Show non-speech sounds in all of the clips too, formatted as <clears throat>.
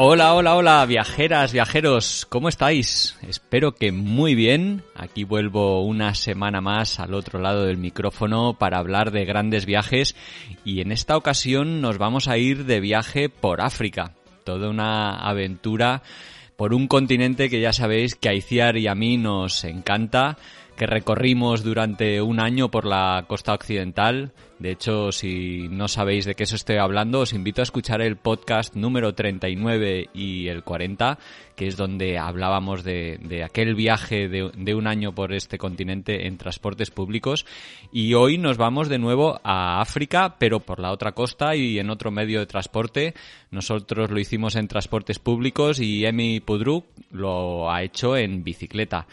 Hola, hola, hola, viajeras, viajeros, ¿cómo estáis? Espero que muy bien. Aquí vuelvo una semana más al otro lado del micrófono para hablar de grandes viajes y en esta ocasión nos vamos a ir de viaje por África. Toda una aventura por un continente que ya sabéis que a Iciar y a mí nos encanta que recorrimos durante un año por la costa occidental. De hecho, si no sabéis de qué eso estoy hablando, os invito a escuchar el podcast número 39 y el 40, que es donde hablábamos de, aquel viaje de, de, un año por este continente en transportes públicos. Y hoy nos vamos de nuevo a África, pero por la otra costa y en otro medio de transporte. Nosotros lo hicimos en transportes públicos y Emi Pudruk lo ha hecho en bicicleta.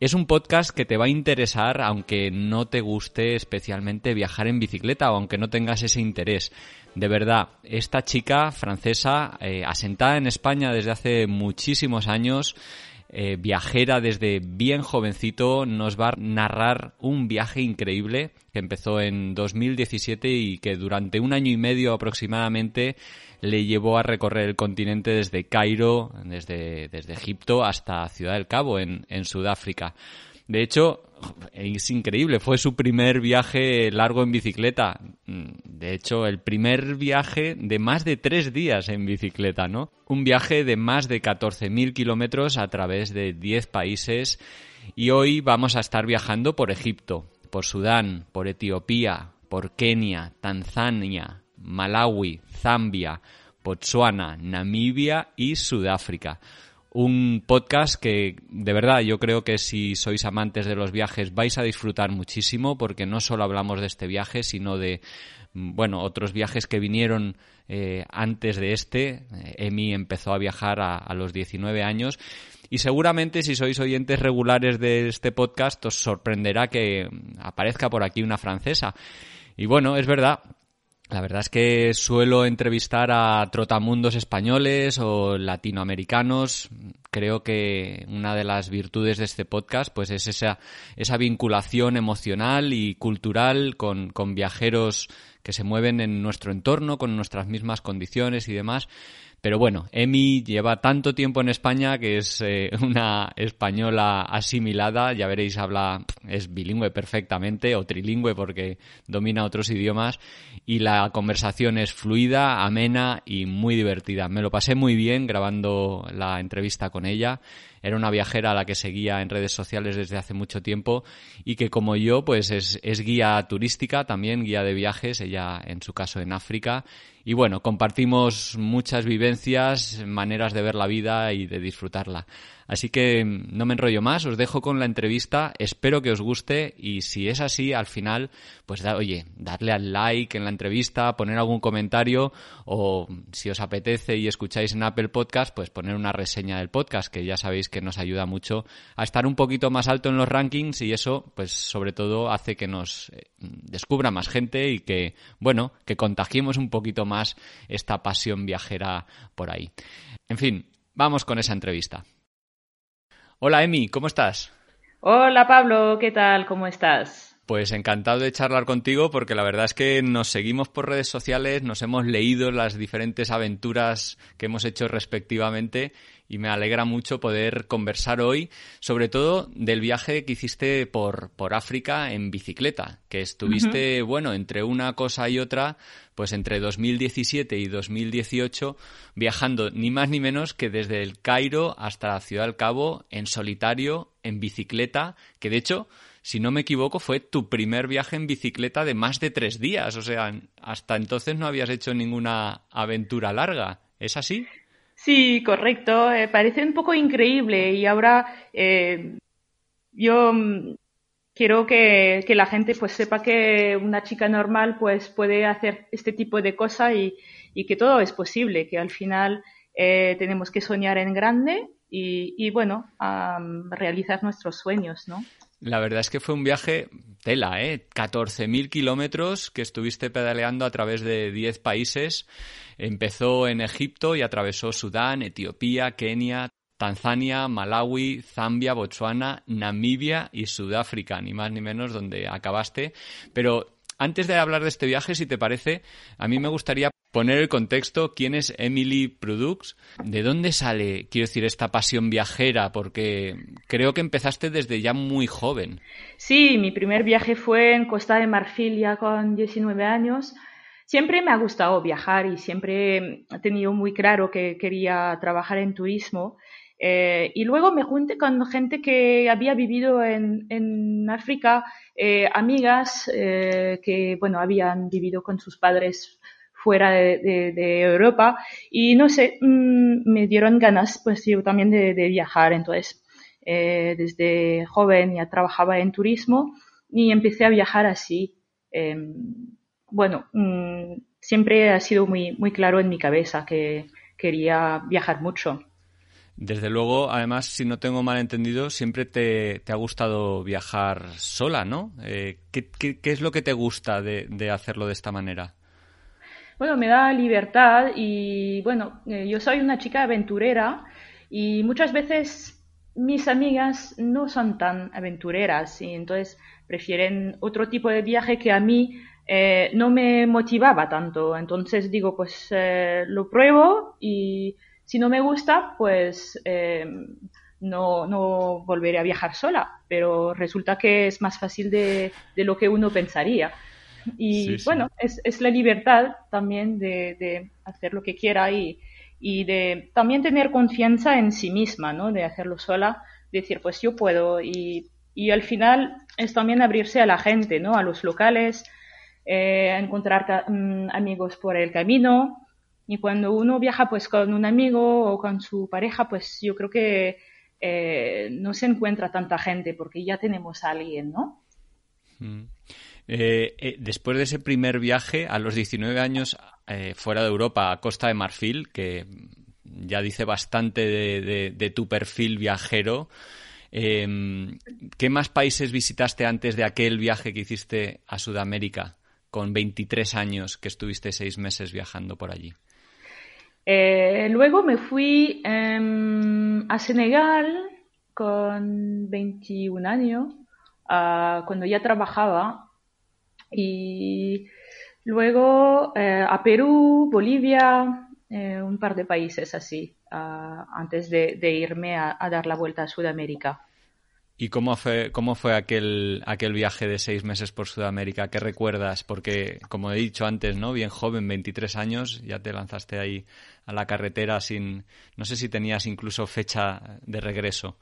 Es un podcast que te va a interesar aunque no te guste especialmente viajar en bicicleta o aunque no tengas ese interés. De verdad, esta chica francesa, eh, asentada en España desde hace muchísimos años, eh, viajera desde bien jovencito, nos va a narrar un viaje increíble que empezó en 2017 y que durante un año y medio aproximadamente le llevó a recorrer el continente desde Cairo, desde, desde Egipto hasta Ciudad del Cabo, en, en Sudáfrica. De hecho, es increíble, fue su primer viaje largo en bicicleta. De hecho, el primer viaje de más de tres días en bicicleta, ¿no? Un viaje de más de 14.000 kilómetros a través de 10 países. Y hoy vamos a estar viajando por Egipto, por Sudán, por Etiopía, por Kenia, Tanzania, Malawi, Zambia, Botswana, Namibia y Sudáfrica. Un podcast que de verdad yo creo que si sois amantes de los viajes vais a disfrutar muchísimo porque no solo hablamos de este viaje sino de bueno otros viajes que vinieron eh, antes de este. Emi empezó a viajar a, a los 19 años y seguramente si sois oyentes regulares de este podcast os sorprenderá que aparezca por aquí una francesa. Y bueno, es verdad, la verdad es que suelo entrevistar a trotamundos españoles o latinoamericanos. Creo que una de las virtudes de este podcast pues es esa, esa vinculación emocional y cultural con, con viajeros que se mueven en nuestro entorno, con nuestras mismas condiciones y demás. Pero bueno, Emi lleva tanto tiempo en España que es eh, <laughs> una española asimilada, ya veréis, habla, es bilingüe perfectamente o trilingüe porque domina otros idiomas y la conversación es fluida, amena y muy divertida. Me lo pasé muy bien grabando la entrevista con ella era una viajera a la que seguía en redes sociales desde hace mucho tiempo y que como yo pues es, es guía turística, también guía de viajes, ella en su caso en África. Y bueno, compartimos muchas vivencias, maneras de ver la vida y de disfrutarla. Así que mm, no me enrollo más, os dejo con la entrevista, espero que os guste y si es así, al final, pues oye, darle al like en la entrevista, poner algún comentario o si os apetece y escucháis en Apple Podcast, pues poner una reseña del podcast, que ya sabéis que nos ayuda mucho a estar un poquito más alto en los rankings y eso, pues sobre todo hace que nos eh, descubra más gente y que, bueno, que contagiemos un poquito más esta pasión viajera por ahí. En fin, vamos con esa entrevista. Hola Emi, ¿cómo estás? Hola Pablo, ¿qué tal? ¿Cómo estás? Pues encantado de charlar contigo porque la verdad es que nos seguimos por redes sociales, nos hemos leído las diferentes aventuras que hemos hecho respectivamente y me alegra mucho poder conversar hoy, sobre todo del viaje que hiciste por, por África en bicicleta, que estuviste, bueno, entre una cosa y otra, pues entre 2017 y 2018, viajando ni más ni menos que desde el Cairo hasta la Ciudad del Cabo en solitario, en bicicleta, que de hecho, si no me equivoco, fue tu primer viaje en bicicleta de más de tres días. O sea, hasta entonces no habías hecho ninguna aventura larga. ¿Es así? Sí, correcto. Eh, parece un poco increíble y ahora eh, yo mm, quiero que, la gente pues sepa que una chica normal pues puede hacer este tipo de cosas y, que todo es posible, que al final eh, tenemos que soñar en grande y, bueno, a realizar nuestros sueños, ¿no? La verdad es que fue un viaje tela, ¿eh? 14.000 kilómetros que estuviste pedaleando a través de 10 países. Empezó en Egipto y atravesó Sudán, Etiopía, Kenia, Tanzania, Malawi, Zambia, Botswana, Namibia y Sudáfrica, ni más ni menos donde acabaste. Pero antes de hablar de este viaje, si te parece, a mí me gustaría poner el contexto, quién es Emily Produx, de dónde sale, quiero decir, esta pasión viajera, porque creo que empezaste desde ya muy joven. Sí, mi primer viaje fue en Costa de Marfil ya con 19 años. Siempre me ha gustado viajar y siempre he tenido muy claro que quería trabajar en turismo. Eh, y luego me junté con gente que había vivido en, África, eh, amigas eh, que, bueno, habían vivido con sus padres fuera de, Europa y no sé, mm, me dieron ganas pues yo también de, viajar. Entonces, desde joven ya trabajaba en turismo y empecé a viajar así. Em, bueno, mm, siempre ha sido muy, muy claro en mi cabeza que quería viajar mucho. Desde luego, además, si no tengo mal entendido, siempre te, ha gustado viajar sola, ¿no? Eh, ¿qué, es lo que te gusta de hacerlo de esta manera? bueno, me da libertad y bueno, eh, yo soy una chica aventurera y muchas veces mis amigas no son tan aventureras y entonces prefieren otro tipo de viaje que a mí eh, no me motivaba tanto. Entonces digo, pues eh, lo pruebo y si no me gusta, pues no, no volveré a viajar sola. Pero resulta que es más fácil de, de lo que uno pensaría. Y bueno, es, es, la libertad también de, de, hacer lo que quiera y, y, de también tener confianza en sí misma, ¿no? De hacerlo sola, decir, pues yo puedo. Y, y al final es también abrirse a la gente, ¿no? A los locales, eh, encontrar mm, amigos por el camino. Y cuando uno viaja pues con un amigo o con su pareja, pues yo creo que eh, no se encuentra tanta gente porque ya tenemos a alguien, ¿no? Mm. Eh, eh, después de ese primer viaje, a los 19 años, fuera de Europa, a Costa de Marfil, que ya dice bastante de, tu perfil viajero, em, ¿qué más países visitaste antes de aquel viaje que hiciste a Sudamérica, con 23 años, que estuviste seis meses viajando por allí? Luego me fui em, a Senegal con 21 años, ah, cuando ya trabajaba y luego eh, a Perú, Bolivia, eh, un par de países así, antes de, irme a, dar la vuelta a Sudamérica. ¿Y cómo fue, cómo fue aquel, aquel viaje de seis meses por Sudamérica? ¿Qué recuerdas? Porque, como he dicho antes, ¿no? Bien joven, 23 años, ya te lanzaste ahí a la carretera sin... No sé si tenías incluso fecha de regreso.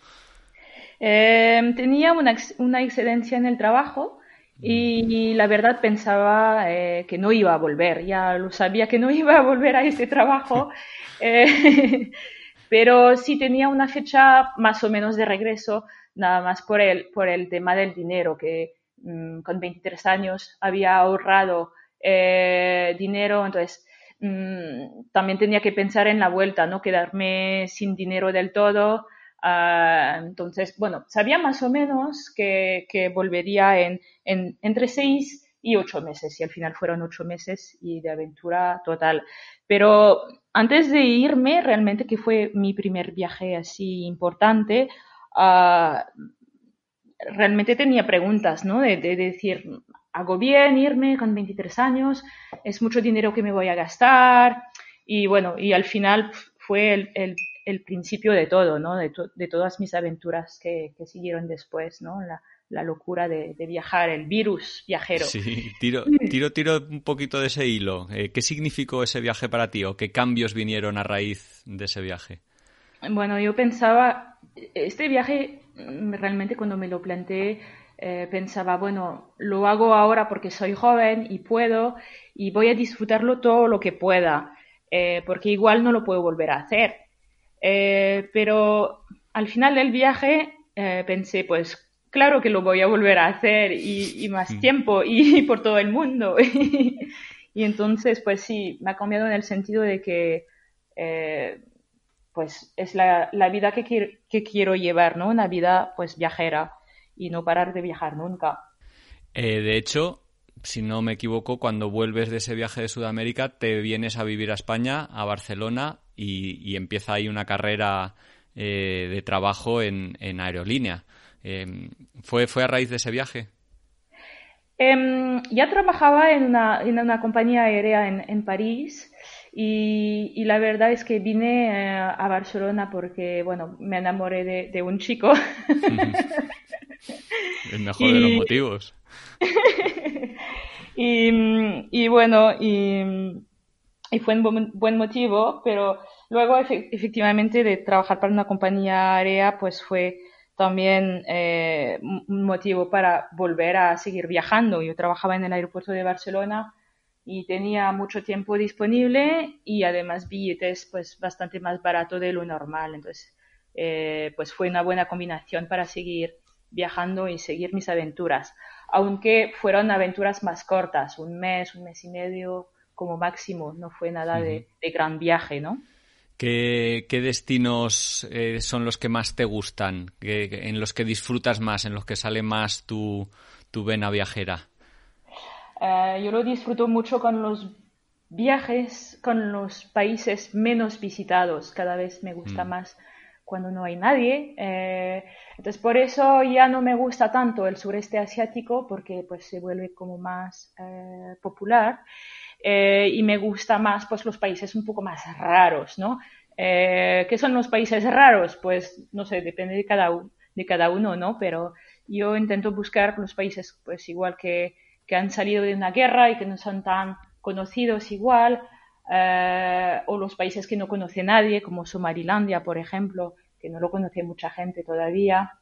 Eh, tenía una, una excedencia en el trajo y, la verdad pensaba eh, que no iba a volver, ya lo sabía que no <laughs> iba a volver a ese trabajo, <laughs> eh, <laughs> pero sí tenía una fecha más o menos de regreso, nada más por el, por el tema del dinero, que mm, con 23 años había ahorrado eh, dinero, entonces mm, también tenía que pensar en la vuelta, no quedarme sin dinero del todo. Ah, entonces, bueno, sabía más o menos que, volvería en, entre seis y ocho meses, y al final fueron ocho meses y de aventura total. Pero antes de irme, realmente que fue mi primer viaje así importante, ah, realmente tenía preguntas, ¿no? De, de, decir, ¿hago bien irme con 23 años? ¿Es mucho dinero que me voy a gastar? Y bueno, y al final fue el, el principio de todo, ¿no? De, todas mis aventuras que, que, siguieron después, ¿no? La, locura de, de, viajar, el virus viajero. Sí, tiro, tiro, tiro un poquito de ese hilo. Eh, ¿Qué significó ese viaje para ti o qué cambios vinieron a raíz de ese viaje? Bueno, yo pensaba, este viaje mm, realmente cuando me lo planteé, eh, pensaba, bueno, lo hago ahora porque soy joven y puedo y voy a disfrutarlo todo lo que pueda, eh, porque igual no lo puedo volver a hacer. Eh, pero al final del viaje pensé, pues claro que lo voy a volver a hacer y, más mm. tiempo y, <laughs> por todo el mundo. <laughs> y entonces, pues sí, me ha cambiado en el sentido de que pues es la, vida que, quiero, que quiero llevar, ¿no? Una vida pues viajera y no parar de viajar nunca. Eh, de hecho, si no me equivoco, cuando vuelves de ese viaje de Sudamérica, te vienes a vivir a España, a Barcelona, y, empieza ahí una carrera eh, de trabajo en, aerolínea. Em, ¿fue, ¿Fue a raíz de ese viaje? Em, ya trabajaba en una, en una compañía aérea en, en París y, la verdad es que vine eh, a Barcelona porque, bueno, me enamoré de, un chico. <laughs> El mejor de los motivos. <laughs> y, bueno, y, fue un buen, motivo, pero luego efectivamente de trabajar para una compañía aérea, pues fue también eh, un motivo para volver a seguir viajando. Yo trabajaba en el aeropuerto de Barcelona y tenía mucho tiempo disponible y además billetes pues bastante más barato de lo normal. Entonces, eh, pues fue una buena combinación para seguir viajando y seguir mis aventuras. Aunque fueron aventuras más cortas, un mes, un mes y medio como máximo, no fue nada de, gran viaje, ¿no? ¿Qué, destinos eh, son los que más te gustan, en los que disfrutas más, en los que sale más tu, tu vena viajera? Eh, yo lo disfruto mucho con los viajes, con los países menos visitados. Cada vez me gusta mm. más cuando no hay nadie. Eh, entonces, por eso ya no me gusta tanto el sureste asiático porque pues se vuelve como más eh, popular. y me gusta más pues los países un poco más raros, ¿no? ¿Qué son los países raros? Pues no sé, depende de cada, de cada uno, ¿no? Pero yo intento buscar los países pues igual que que han salido de una guerra y que no son tan conocidos igual, eh, o los países que no conoce nadie, como Somalilandia, por ejemplo, que no lo conoce mucha gente todavía.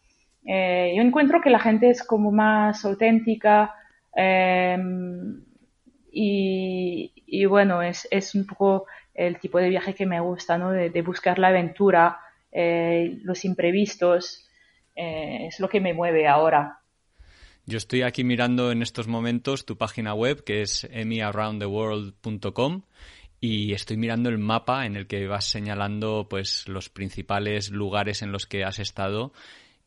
Eh, yo encuentro que la gente es como más auténtica em, y, bueno, es, es, un poco el tipo de viaje que me gusta, ¿no? De, buscar la aventura, eh, los imprevistos, es lo que me mueve ahora. Yo estoy aquí mirando en estos momentos tu página web, que es emyaroundtheworld.com, y estoy mirando el mapa en el que vas señalando pues los principales lugares en los que has estado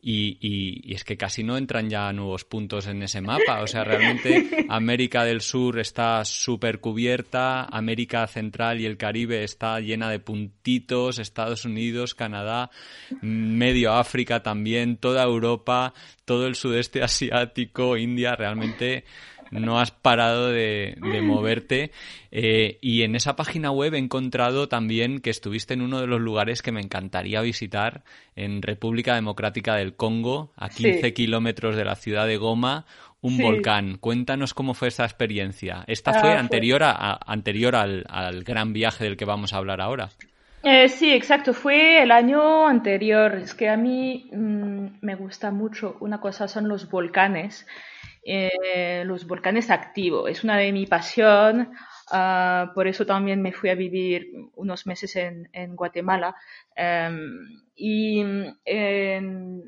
y, y, es que casi no entran ya nuevos puntos en ese mapa. O sea, realmente América del Sur está súper cubierta, América Central y el Caribe está llena de puntitos, Estados Unidos, Canadá, medio África también, toda Europa, todo el sudeste asiático, India, realmente no has parado de, moverte. Eh, y en esa página web he encontrado también que estuviste en uno de los lugares que me encantaría visitar, en República Democrática del Congo, a 15 kilómetros de la ciudad de Goma, un volcán. Cuéntanos cómo fue esa experiencia. Esta fue ah, anterior, a, anterior al, gran viaje del que vamos a hablar ahora. Eh, sí, exacto, fue el año anterior. Es que a mí mm, me gusta mucho, una cosa son los volcanes eh, los volcanes activos. Es una de mi pasión. Ah, por eso también me fui a vivir unos meses en, Guatemala. Em, y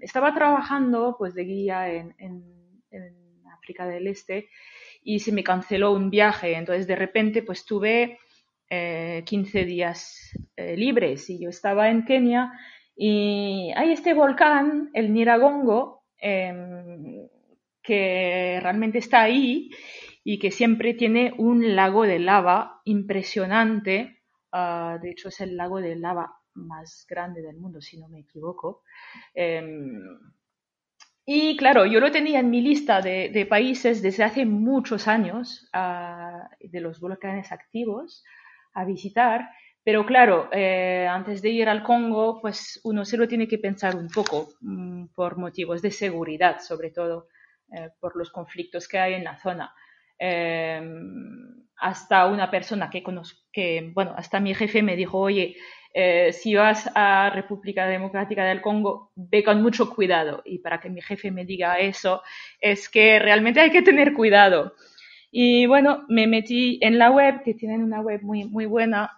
estaba trabajando pues de guía en, África del Este y se me canceló un viaje. Entonces de repente pues tuve 15 eh, días eh, libres y yo estaba en Kenia y hay este volcán, el Niragongo, em, que realmente está ahí y que siempre tiene un lago de lava impresionante. Ah, de hecho, es el lago de lava más grande del mundo, si no me equivoco. Em, y claro, yo lo tenía en mi lista de, países desde hace muchos años, ah, de los volcanes activos, a visitar. Pero claro, eh, antes de ir al Congo, pues uno se lo tiene que pensar un poco, mm, por motivos de seguridad, sobre todo. Eh, por los conflictos que hay en la zona. Eh, hasta una persona que conozco, que, bueno, hasta mi jefe me dijo, oye, eh, si vas a República Democrática del Congo, ve con mucho cuidado. Y para que mi jefe me diga eso, es que realmente hay que tener cuidado. Y bueno, me metí en la web, que tienen una web muy, muy buena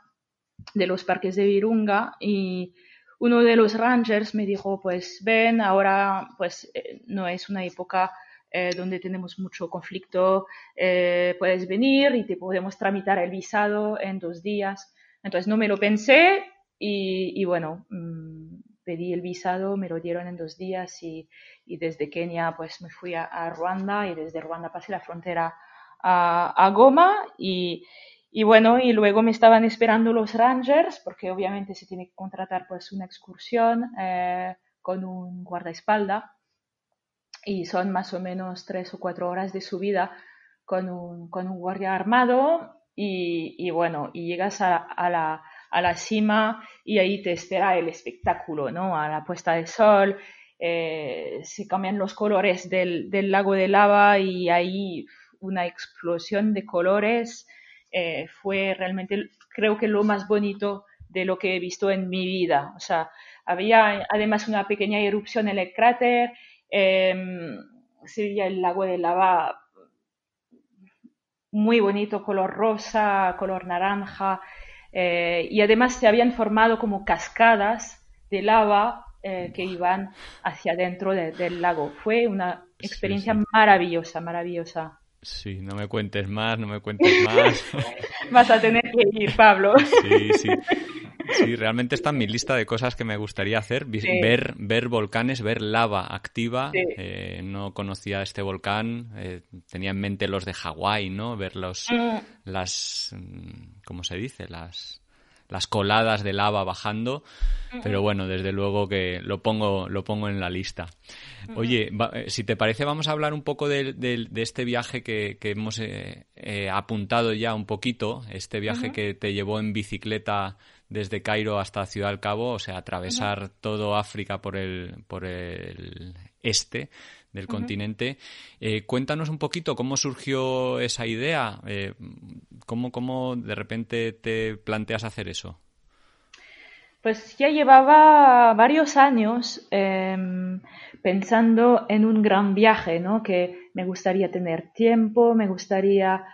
de los parques de Virunga, y uno de los rangers me dijo, pues ven, ahora pues no es una época eh, donde tenemos mucho conflicto, eh, puedes venir y te podemos tramitar el visado en dos días. Entonces no me lo pensé, y, bueno, mm, pedí el visado, me lo dieron en dos días y, desde Kenia pues me fui a, Ruanda y desde Ruanda pasé la frontera a, Goma y, bueno, y luego me estaban esperando los rangers porque obviamente se tiene que contratar pues una excursión eh, con un guardaespaldas y son más o menos tres o cuatro horas de subida con un, con un guardia armado y, bueno, y llegas a, la, a, la, cima y ahí te espera el espectáculo, ¿no? A la puesta de sol, eh, se cambian los colores del, del, lago de lava y hay una explosión de colores. Eh, fue realmente, creo que lo más bonito de lo que he visto en mi vida. O sea, había además una pequeña erupción en el cráter, eh, sería el lago de lava muy bonito, color rosa, color naranja, eh, y además se habían formado como cascadas de lava eh, que iban hacia adentro del lago. Fue una experiencia maravillosa, maravillosa. Sí, no me cuentes más, no me cuentes más. <laughs> Vas a tener que ir, Pablo. Sí, sí. Sí, realmente está en mi lista de cosas que me gustaría hacer. Ver, ver volcanes, ver lava activa. Eh, no conocía este volcán. Eh, tenía en mente los de Hawái, ¿no? Ver los, mm. las, mm, ¿cómo se dice? Las, las coladas de lava bajando, pero bueno, desde luego que lo pongo, lo pongo en la lista. Oye, eh, si te parece, vamos a hablar un poco de, este viaje que, hemos apuntado ya un poquito, este viaje que te llevó en bicicleta desde Cairo hasta Ciudad del Cabo, o sea, atravesar todo África por el, por el este del continente. Eh, cuéntanos un poquito cómo surgió esa idea, eh, cómo, cómo de repente te planteas hacer eso. Pues ya llevaba varios años em, pensando en un gran viaje, ¿no? Que me gustaría tener tiempo, me gustaría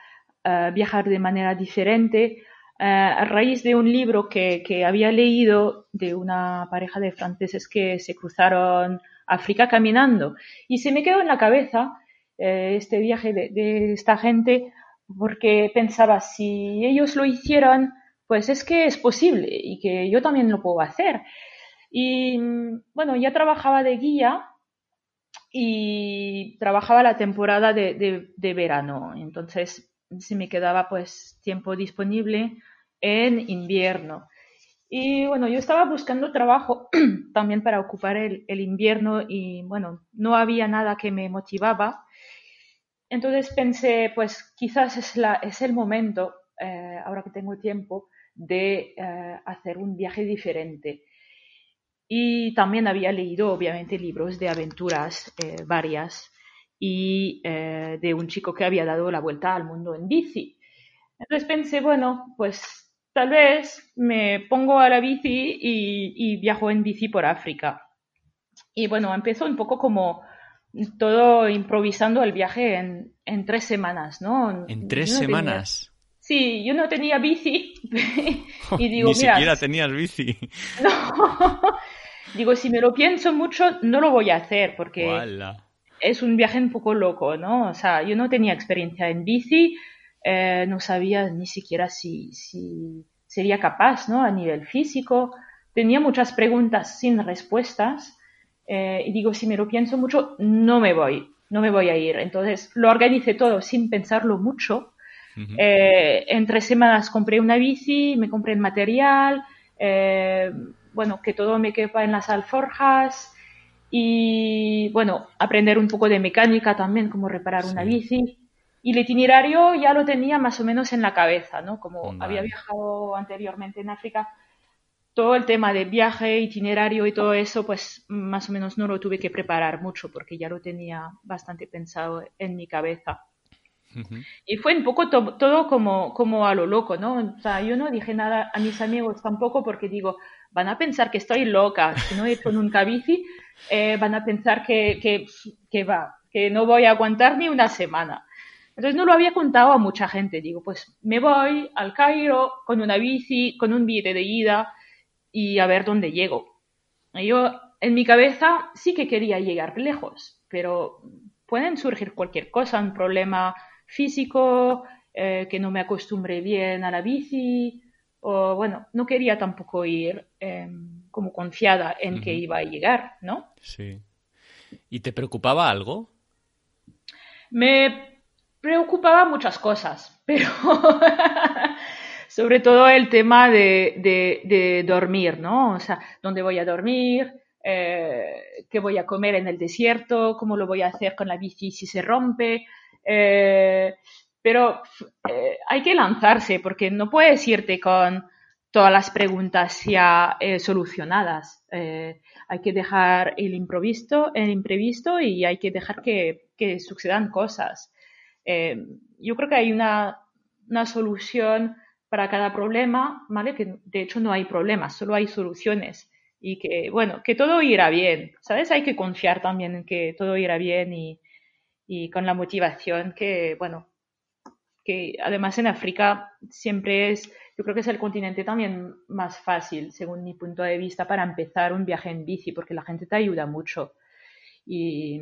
eh, viajar de manera diferente eh, a raíz de un libro que, que, había leído de una pareja de franceses que se cruzaron África caminando. Y se me quedó en la cabeza eh, este viaje de, esta gente porque pensaba, si ellos lo hicieron, pues es que es posible y que yo también lo puedo hacer. Y bueno, ya trabajaba de guía y trabajaba la temporada de, de verano. Entonces si me quedaba pues tiempo disponible en invierno. Y bueno, yo estaba buscando trabajo <clears throat> también para ocupar el, invierno y bueno, no había nada que me motivaba. Entonces pensé, pues quizás es, la, es el momento, eh, ahora que tengo tiempo, de eh, hacer un viaje diferente. Y también había leído, obviamente, libros de aventuras eh, varias y eh, de un chico que había dado la vuelta al mundo en bici. Entonces pensé, bueno, pues tal vez me pongo a la bici y, viajo en bici por África. Y bueno, empezó un poco como todo improvisando el viaje en, tres semanas, ¿no? ¿En tres semanas? Sí, yo no tenía bici. <laughs> y digo, <laughs> Ni siquiera tenías bici. <laughs> No. digo, si me lo pienso mucho, no lo voy a hacer porque es un viaje un poco loco, ¿no? O sea, yo no tenía experiencia en bici, eh, no sabía ni siquiera si, si, sería capaz, ¿no? A nivel físico. Tenía muchas preguntas sin respuestas. Eh, y digo, si me lo pienso mucho, no me voy, no me voy a ir. Entonces lo organicé todo sin pensarlo mucho. Eh, en tres semanas compré una bici, me compré el material, bueno, que todo me quepa en las alforjas, y bueno, aprender un poco de mecánica también, como reparar una bici. Y el itinerario ya lo tenía más o menos en la cabeza, ¿no? Como había viajado anteriormente en África, todo el tema de viaje, itinerario y todo eso, pues más o menos no lo tuve que preparar mucho porque ya lo tenía bastante pensado en mi cabeza. Y fue un poco todo como, como a lo loco, ¿no? O sea, yo no dije nada a mis amigos tampoco porque digo, van a pensar que estoy loca, si no he hecho nunca bici, eh, van a pensar que, que, va, que no voy a aguantar ni una semana. Entonces no lo había contado a mucha gente. Digo, pues me voy al Cairo con una bici, con un billete de ida y a ver dónde llego. yo en mi cabeza sí que quería llegar lejos, pero pueden surgir cualquier cosa, un problema físico, eh, que no me acostumbre bien a la bici, o bueno, no quería tampoco ir em, como confiada en que iba a llegar, ¿no? Sí. ¿Y te preocupaba algo? Me preocupaba muchas cosas, <laughs> pero sobre todo el tema de, dormir, ¿no? O sea, ¿dónde voy a dormir? Eh, ¿Qué voy a comer en el desierto? ¿Cómo lo voy a hacer con la bici si se rompe? Eh, pero eh, hay que lanzarse porque no puedes irte con todas las preguntas ya solucionadas. hay que dejar el imprevisto, el imprevisto y hay que dejar que, que sucedan cosas. yo creo que hay una, una solución para cada problema, ¿vale? Que de hecho no hay problemas, solo hay soluciones y que, bueno, que todo irá bien, ¿sabes? Hay que confiar también en que todo irá bien y, y con la motivación que, bueno, que además en África siempre es, yo creo que es el continente también más fácil, según mi punto de vista, para empezar un viaje en bici, porque la gente te ayuda mucho. Y,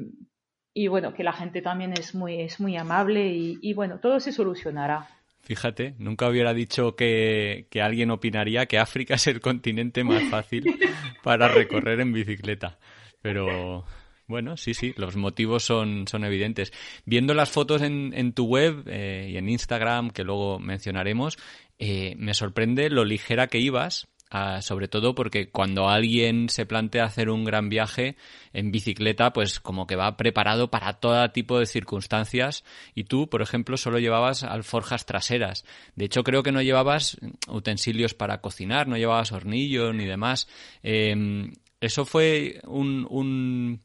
y bueno, que la gente también es muy, es muy amable y, y bueno, todo se solucionará. Fíjate, nunca hubiera dicho que, alguien opinaría que África <laughs> es el continente más fácil para recorrer en bicicleta. Pero bueno, sí, sí, los motivos son, son evidentes. Viendo las fotos en, en tu web eh, y en Instagram, que luego mencionaremos, eh, me sorprende lo ligera que ibas Ah, sobre todo porque cuando alguien se plantea hacer un gran viaje en bicicleta, pues como que va preparado para todo tipo de circunstancias y tú, por ejemplo, solo llevabas alforjas traseras. De hecho, creo que no llevabas utensilios para cocinar, no llevabas hornillos ni demás. Em, eso fue un,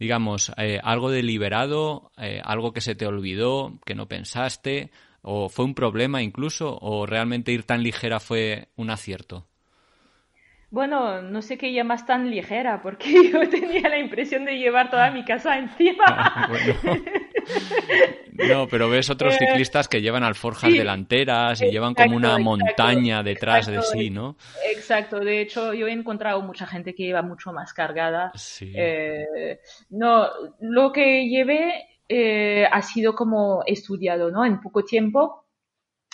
digamos, eh, algo deliberado, eh, algo que se te olvidó, que no pensaste, o fue un problema incluso, o realmente ir tan ligera fue un acierto. Bueno, no sé qué llamas tan ligera, porque <laughs> yo tenía la impresión de llevar toda mi casa encima. Ah, no, pero ves otros eh, ciclistas que llevan alforjas delanteras y llevan como una montaña detrás de sí, ¿no? Exacto, de hecho yo he encontrado mucha gente que lleva mucho más cargada. Sí. Eh, no, lo que llevé eh, ha sido como estudiado, ¿no? En poco tiempo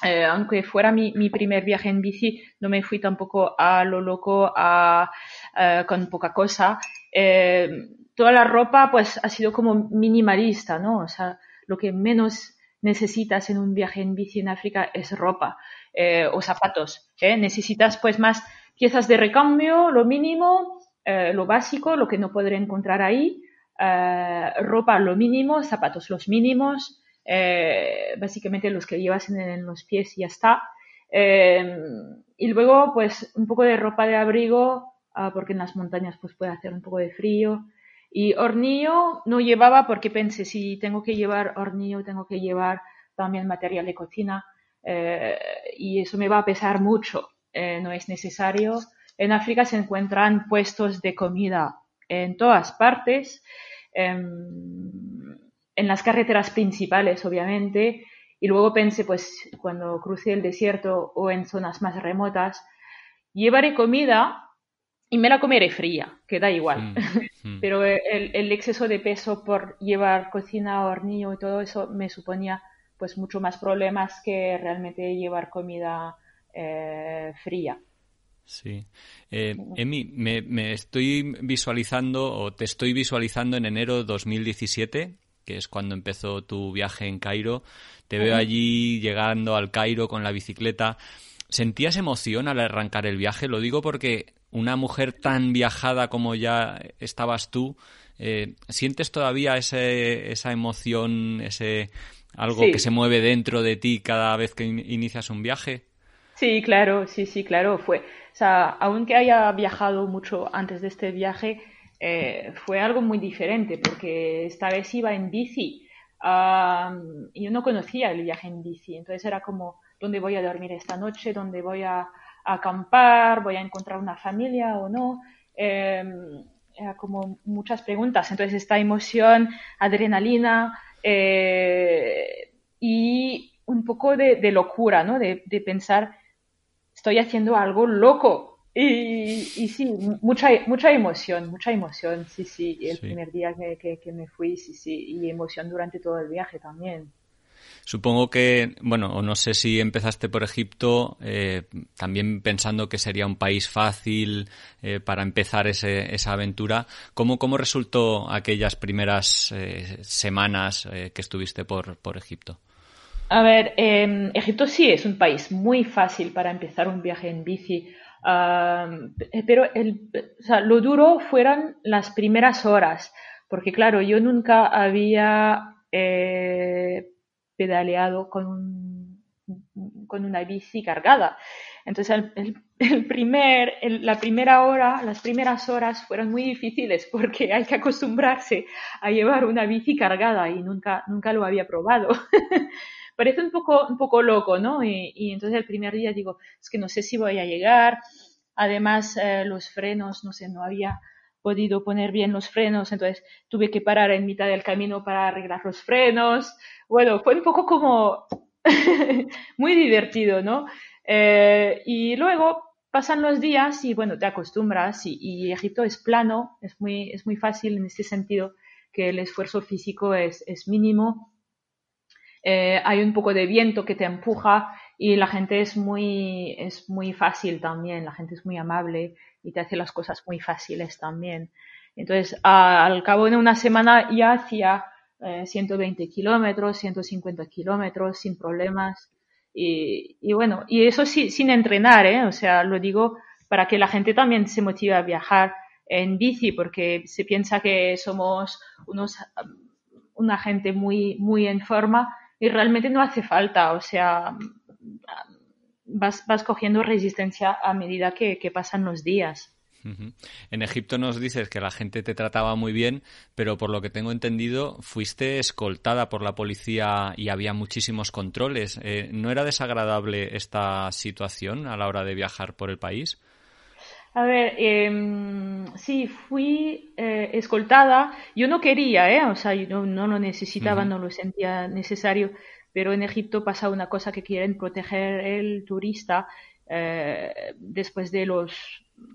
eh, aunque fuera mi, primer viaje en bici, no me fui tampoco a lo loco, a, eh, con poca cosa. Eh, toda la ropa, pues, ha sido como minimalista, ¿no? O sea, lo que menos necesitas en un viaje en bici en África es ropa o zapatos. Necesitas, pues, más piezas de recambio, lo mínimo, lo básico, lo que no podré encontrar ahí. ropa, lo mínimo, zapatos, los mínimos. Eh, básicamente los que llevas en, los pies y ya está. Eh, y luego, pues, un poco de ropa de abrigo, ah, porque en las montañas pues puede hacer un poco de frío. Y hornillo no llevaba porque pensé, si tengo que llevar hornillo, tengo que llevar también material de cocina. Eh, y eso me va a pesar mucho. no es necesario. En África se encuentran puestos de comida en todas partes. Em, en las carreteras principales, obviamente, y luego pensé, pues, cuando crucé el desierto o en zonas más remotas, llevaré comida y me la comeré fría, que da igual. <laughs> Pero el, exceso de peso por llevar cocina, hornillo y todo eso me suponía pues mucho más problemas que realmente llevar comida eh, fría. Sí. Eh, Emi, me, me, estoy visualizando o te estoy visualizando en enero de 2017 que es cuando empezó tu viaje en Cairo. Te veo allí llegando al Cairo con la bicicleta. ¿Sentías emoción al arrancar el viaje? Lo digo porque una mujer tan viajada como ya estabas tú, eh, ¿sientes todavía ese, esa emoción, ese algo que se mueve dentro de ti cada vez que inicias un viaje? Sí, claro, sí, sí, claro. Fue, o sea, aunque haya viajado mucho antes de este viaje, eh, fue algo muy diferente porque esta vez iba en bici y yo no conocía el viaje en bici, entonces era como, ¿dónde voy a dormir esta noche? ¿Dónde voy a, acampar? ¿Voy a encontrar una familia o no? Em, era como muchas preguntas, entonces esta emoción, adrenalina eh, y un poco de, locura, ¿no? De, de pensar, estoy haciendo algo loco, y, sí, mucha, mucha emoción, mucha emoción, sí, sí. El primer día que, me fui, sí, sí. Y emoción durante todo el viaje también. Supongo que, bueno, o no sé si empezaste por Egipto eh, también pensando que sería un país fácil eh, para empezar ese, esa aventura. ¿Cómo, cómo resultó aquellas primeras eh, semanas que estuviste por, por Egipto? A ver, em, Egipto sí es un país muy fácil para empezar un viaje en bici. Pero lo duro fueron las primeras horas, porque claro, yo nunca había pedaleado con, con una bici cargada. Entonces, el, primer, la primera hora, las primeras horas fueron muy difíciles porque hay que acostumbrarse a llevar una bici cargada y nunca, nunca lo había probado. <laughs> Parece un poco, un poco loco, ¿no? Y, entonces el primer día digo, es que no sé si voy a llegar. Además, eh, los frenos, no sé, no había podido poner bien los frenos, entonces tuve que parar en mitad del camino para arreglar los frenos. Bueno, fue un poco como <laughs> muy divertido, ¿no? Eh, y luego pasan los días y bueno, te acostumbras y, Egipto es plano, es muy, es muy fácil en este sentido que el esfuerzo físico es, es mínimo. Eh, hay un poco de viento que te empuja y la gente es muy, es muy fácil también, la gente es muy amable y te hace las cosas muy fáciles también. Entonces, al cabo de una semana ya hacía 120 eh, kilómetros, 150 kilómetros sin problemas. Y, bueno, y eso sin entrenar, ¿eh? O sea, lo digo para que la gente también se motive a viajar en bici, porque se piensa que somos unos, una gente muy, muy en forma y realmente no hace falta. O sea, vas, vas cogiendo resistencia a medida que, pasan los días. En Egipto nos dices que la gente te trataba muy bien, pero por lo que tengo entendido, fuiste escoltada por la policía y había muchísimos controles. Eh, ¿No era desagradable esta situación a la hora de viajar por el país? A ver, em, sí, fui eh, escoltada. Yo no quería, ¿eh? O sea, yo no, lo necesitaba, no lo sentía necesario, pero en Egipto pasa una cosa que quieren proteger el turista eh, después de los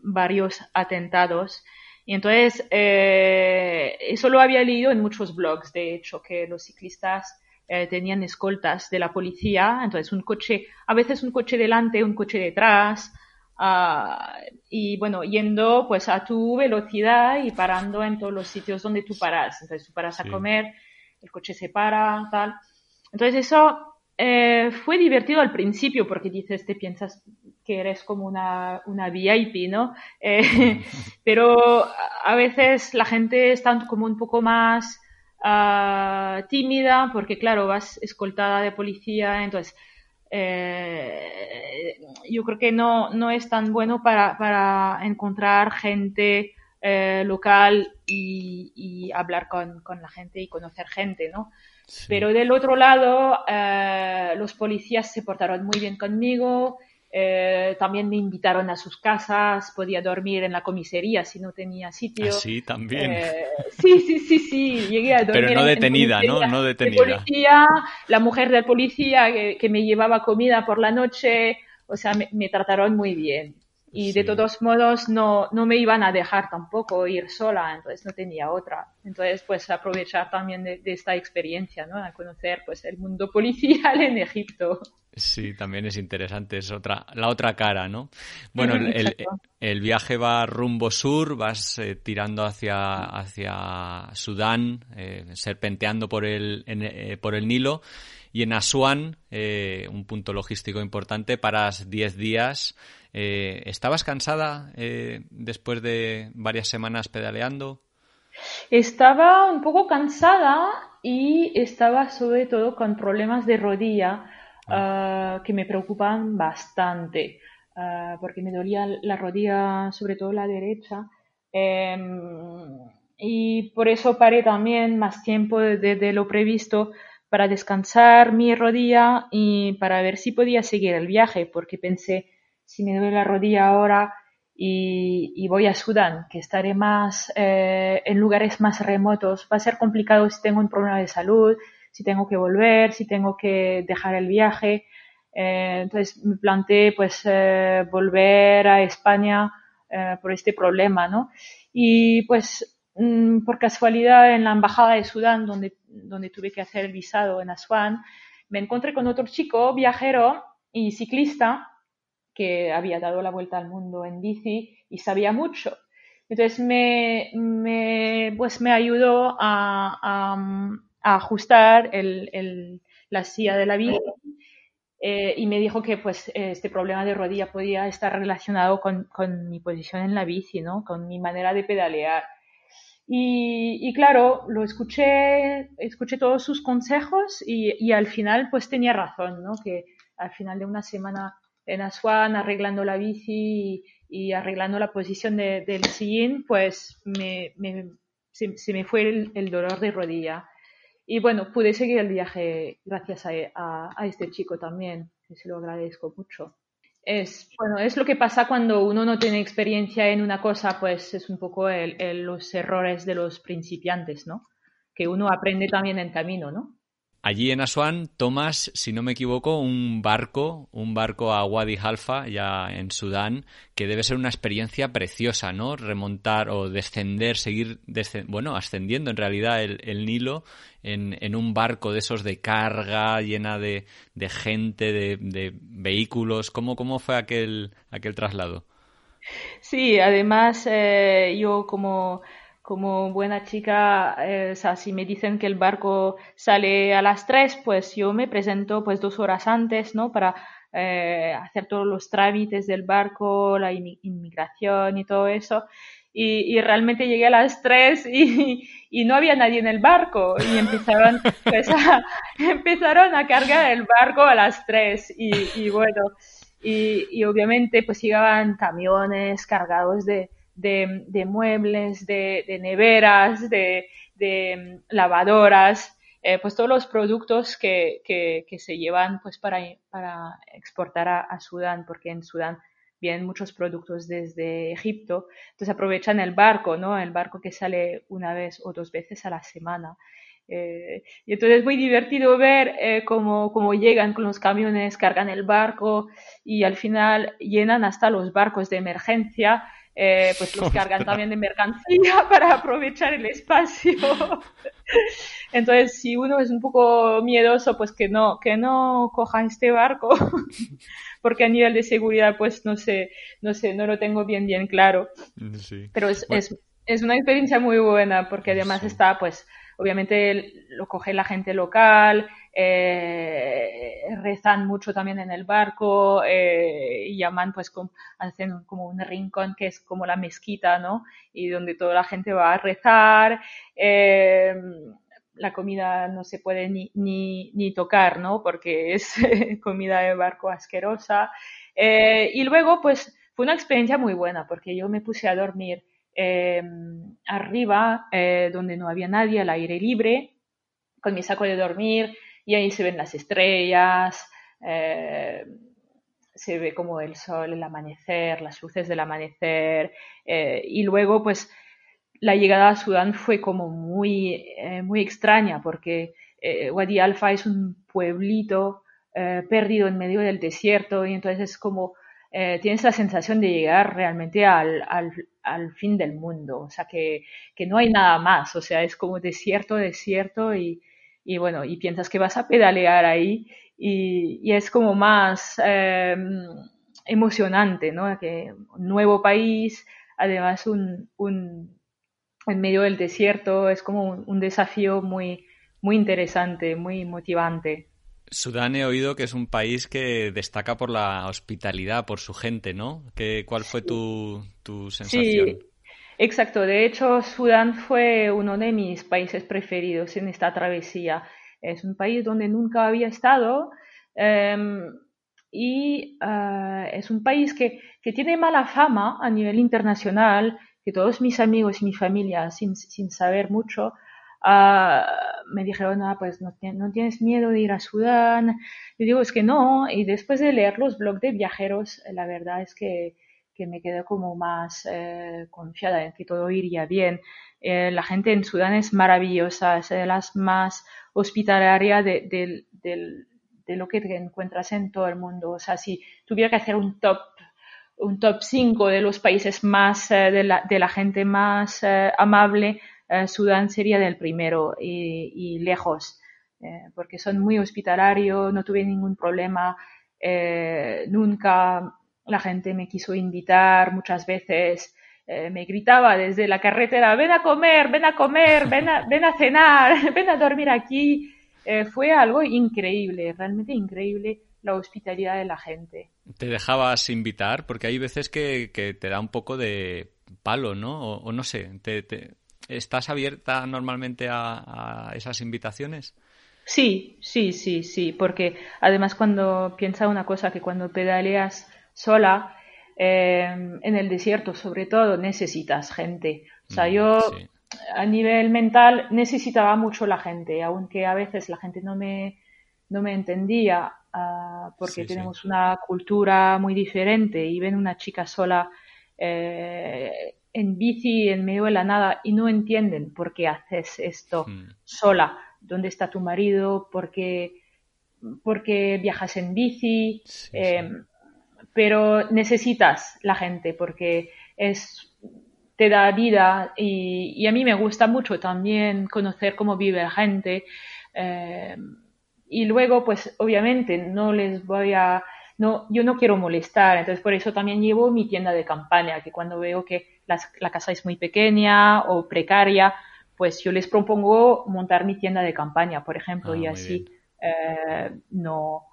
varios atentados. Y entonces, eh, eso lo había leído en muchos blogs, de hecho, que los ciclistas eh, tenían escoltas de la policía, entonces un coche, a veces un coche delante, un coche detrás, ah, y bueno, yendo pues a tu velocidad y parando en todos los sitios donde tú paras. Entonces tú paras a comer, el coche se para, tal. Entonces eso eh, fue divertido al principio porque dices, te piensas que eres como una, una VIP, ¿no? Eh, <laughs> pero a veces la gente está como un poco más uh, tímida porque, claro, vas escoltada de policía, entonces eh, yo creo que no, no es tan bueno para, para encontrar gente eh, local y, y hablar con, con, la gente y conocer gente, ¿no? Pero del otro lado, eh, los policías se portaron muy bien conmigo, eh, también me invitaron a sus casas, podía dormir en la comisaría si no tenía sitio. Ah, sí, también. Eh, sí, sí, sí, sí, llegué a dormir. Pero no detenida, ¿no? No detenida. policía, la mujer del policía que, me llevaba comida por la noche, o sea, me trataron muy bien. Y de todos modos no, no me iban a dejar tampoco ir sola, entonces no tenía otra. Entonces, pues aprovechar también de, esta experiencia, ¿no? A conocer pues el mundo policial en Egipto. Sí, también es interesante, es otra, la otra cara, ¿no? Bueno, el, el, viaje va rumbo sur, vas eh, tirando hacia, hacia Sudán, eh, serpenteando por el, eh, por el Nilo, y en Asuán, un punto logístico importante, paras 10 días ¿Estabas cansada eh, después de varias semanas pedaleando? Estaba un poco cansada y estaba sobre todo con problemas de rodilla ah. Que me preocupan bastante ah, porque me dolía la rodilla, sobre todo la derecha. Em, y por eso paré también más tiempo de, lo previsto para descansar mi rodilla y para ver si podía seguir el viaje, porque pensé, si me duele la rodilla ahora y, voy a Sudán, que estaré más eh, en lugares más remotos, va a ser complicado si tengo un problema de salud, si tengo que volver, si tengo que dejar el viaje. Eh, entonces me planteé pues eh, volver a España por este problema, ¿no? Y pues mm, por casualidad en la embajada de Sudán, donde, donde tuve que hacer el visado en Asuán, me encontré con otro chico viajero y ciclista que había dado la vuelta al mundo en bici y sabía mucho. Entonces me, me pues me ayudó a, ajustar el, la silla de la bici eh, y me dijo que pues este problema de rodilla podía estar relacionado con, con, mi posición en la bici, ¿no? Con mi manera de pedalear. Y, y claro, lo escuché, escuché todos sus consejos y, y, al final pues tenía razón, ¿no? Que al final de una semana en Asuán arreglando la bici y, arreglando la posición del sillín, pues me, me, se, me fue el, el dolor de rodilla. Y bueno, pude seguir el viaje gracias a, este chico también, que se lo agradezco mucho. Es, bueno, es lo que pasa cuando uno no tiene experiencia en una cosa, pues es un poco el, los errores de los principiantes, ¿no? Que uno aprende también en camino, ¿no? Allí en Asuán tomas, si no me equivoco, un barco, un barco a Wadi Halfa, ya en Sudán, que debe ser una experiencia preciosa, ¿no? Remontar o descender, seguir, bueno, ascendiendo en realidad el, Nilo en, un barco de esos de carga, llena de, gente, de, vehículos. ¿Cómo, ¿Cómo fue aquel, aquel traslado? Sí, además eh, yo como como buena chica, eh, o sea, si me dicen que el barco sale a las 3, pues yo me presento pues dos horas antes, ¿no? Para eh, hacer todos los trámites del barco, la inmigración y todo eso. Y, y, realmente llegué a las 3 y, y, no había nadie en el barco y empezaron, pues, a, <laughs> empezaron a cargar el barco a las 3 y, y bueno, y, y obviamente pues llegaban camiones cargados de, de, muebles, de, neveras, de, mm, lavadoras, eh, pues todos los productos que, se llevan pues para, exportar a, Sudán, porque en Sudán vienen muchos productos desde Egipto, entonces aprovechan el barco, ¿no? El barco que sale una vez o dos veces a la semana. Eh, y entonces es muy divertido ver eh, cómo, llegan con los camiones, cargan el barco y al final llenan hasta los barcos de emergencia eh, pues los cargan también de mercancía <laughs> para aprovechar el espacio. <laughs> Entonces, si uno es un poco miedoso, pues que no, que no coja este barco, <laughs> porque a nivel de seguridad, pues no sé, no sé, no lo tengo bien, bien claro. Pero es, es, es, una experiencia muy buena, porque además está, pues, obviamente lo coge la gente local, eh, rezan mucho también en el barco eh, y llaman pues como, hacen como un rincón que es como la mezquita, ¿no? Y donde toda la gente va a rezar. Eh, la comida no se puede ni, ni, ni tocar, ¿no? Porque es <laughs> comida de barco asquerosa. y luego, pues, fue una experiencia muy buena porque yo me puse a dormir arriba, donde no había nadie, al aire libre, con mi saco de dormir, y ahí se ven las estrellas, eh, se ve como el sol, el amanecer, las luces del amanecer eh, y luego pues la llegada a Sudán fue como muy, eh, muy extraña porque Wadi Alfa es un pueblito perdido en medio del desierto y entonces es como tienes la sensación de llegar realmente al, al, al fin del mundo, o sea que, que, no hay nada más, o sea, es como desierto, desierto y, y bueno, y piensas que vas a pedalear ahí y, es como más em, emocionante, ¿no? Que un nuevo país, además un, un, en medio del desierto, es como un, desafío muy, muy interesante, muy motivante. Sudán he oído que es un país que destaca por la hospitalidad, por su gente, ¿no? ¿Qué, ¿Cuál fue tu, tu sensación? Sí. Exacto, de hecho Sudán fue uno de mis países preferidos en esta travesía. Es un país donde nunca había estado em, y eh, es un país que, que, tiene mala fama a nivel internacional, que todos mis amigos y mi familia, sin, sin saber mucho, ah, me dijeron, ah, pues no, tienes miedo de ir a Sudán. Yo digo, es que no, y después de leer los blogs de viajeros, la verdad es que que me quedé como más eh, confiada en que todo iría bien. Eh, la gente en Sudán es maravillosa, es de las más hospitalarias de, lo que te encuentras en todo el mundo. O sea, si tuviera que hacer un top un top 5 de los países más eh, de, la, de, la, gente más amable, Sudán sería del primero y, lejos. porque son muy hospitalarios, no tuve ningún problema, nunca la gente me quiso invitar muchas veces. me gritaba desde la carretera, ven a comer, ven a comer, ven a, ven a cenar, <laughs> ven a dormir aquí. fue algo increíble, realmente increíble la hospitalidad de la gente. ¿Te dejabas invitar? Porque hay veces que, te da un poco de palo, ¿no? O, no sé, te, ¿estás abierta normalmente a, esas invitaciones? Sí, sí, sí, sí, porque además cuando piensa una cosa que cuando pedaleas sola, eh, en el desierto sobre todo necesitas gente. O sea, mm, yo a nivel mental necesitaba mucho la gente, aunque a veces la gente no me, no me entendía Ah, porque tenemos una cultura muy diferente y ven una chica sola eh, en bici en medio de la nada y no entienden por qué haces esto hmm. sola. ¿Dónde está tu marido? ¿Por qué, viajas en bici? Em, pero necesitas la gente porque es te da vida y, a mí me gusta mucho también conocer cómo vive la gente. Em, y luego, pues obviamente no les voy a, no, yo no quiero molestar, entonces por eso también llevo mi tienda de campaña, que cuando veo que la casa es muy pequeña o precaria, pues yo les propongo montar mi tienda de campaña, por ejemplo, ah, y así eh, no,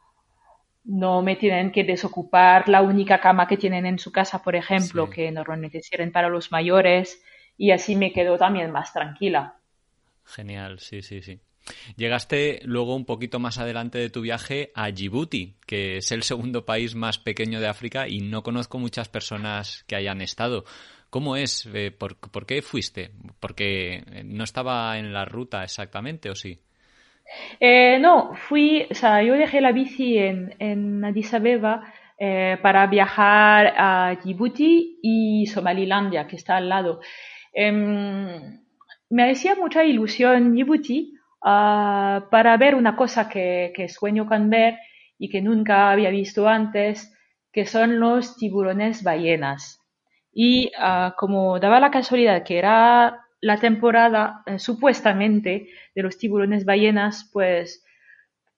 no me tienen que desocupar la única cama que tienen en su casa, por ejemplo, que normalmente sirven para los mayores, y así me quedo también más tranquila. Genial, sí, sí, sí. Llegaste luego un poquito más adelante de tu viaje a Djibouti, que es el segundo país más pequeño de África y no conozco muchas personas que hayan estado. ¿Cómo es? Eh, ¿Por, qué fuiste? ¿Porque no estaba en la ruta exactamente o sí? Eh, no, fui, o sea, yo dejé la bici en, en Addis Abeba eh, para viajar a Djibouti y Somalilandia, que está al lado. Em, me hacía mucha ilusión Djibouti Ah, para ver una cosa que, sueño con ver y que nunca había visto antes, que son los tiburones ballenas. Y ah, como daba la casualidad que era la temporada eh, supuestamente de los tiburones ballenas, pues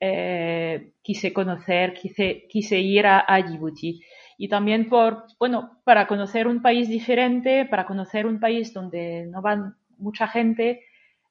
eh, quise conocer, quise, quise ir a, a, Djibouti. Y también por, bueno, para conocer un país diferente, para conocer un país donde no van mucha gente,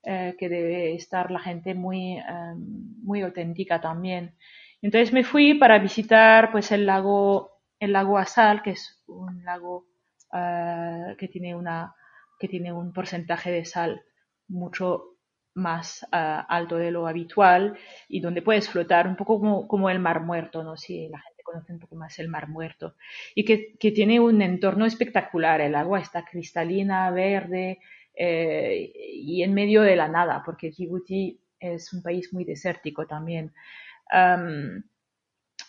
eh, que debe estar la gente muy, em, muy auténtica también. Entonces me fui para visitar pues el lago, el lago Asal, que es un lago eh, que tiene una, que tiene un porcentaje de sal mucho más eh, alto de lo habitual y donde puedes flotar un poco como, como, el mar muerto, ¿no? Si la gente conoce un poco más el mar muerto y que, que tiene un entorno espectacular. El agua está cristalina, verde, eh, y en medio de la nada, porque Djibouti es un país muy desértico también.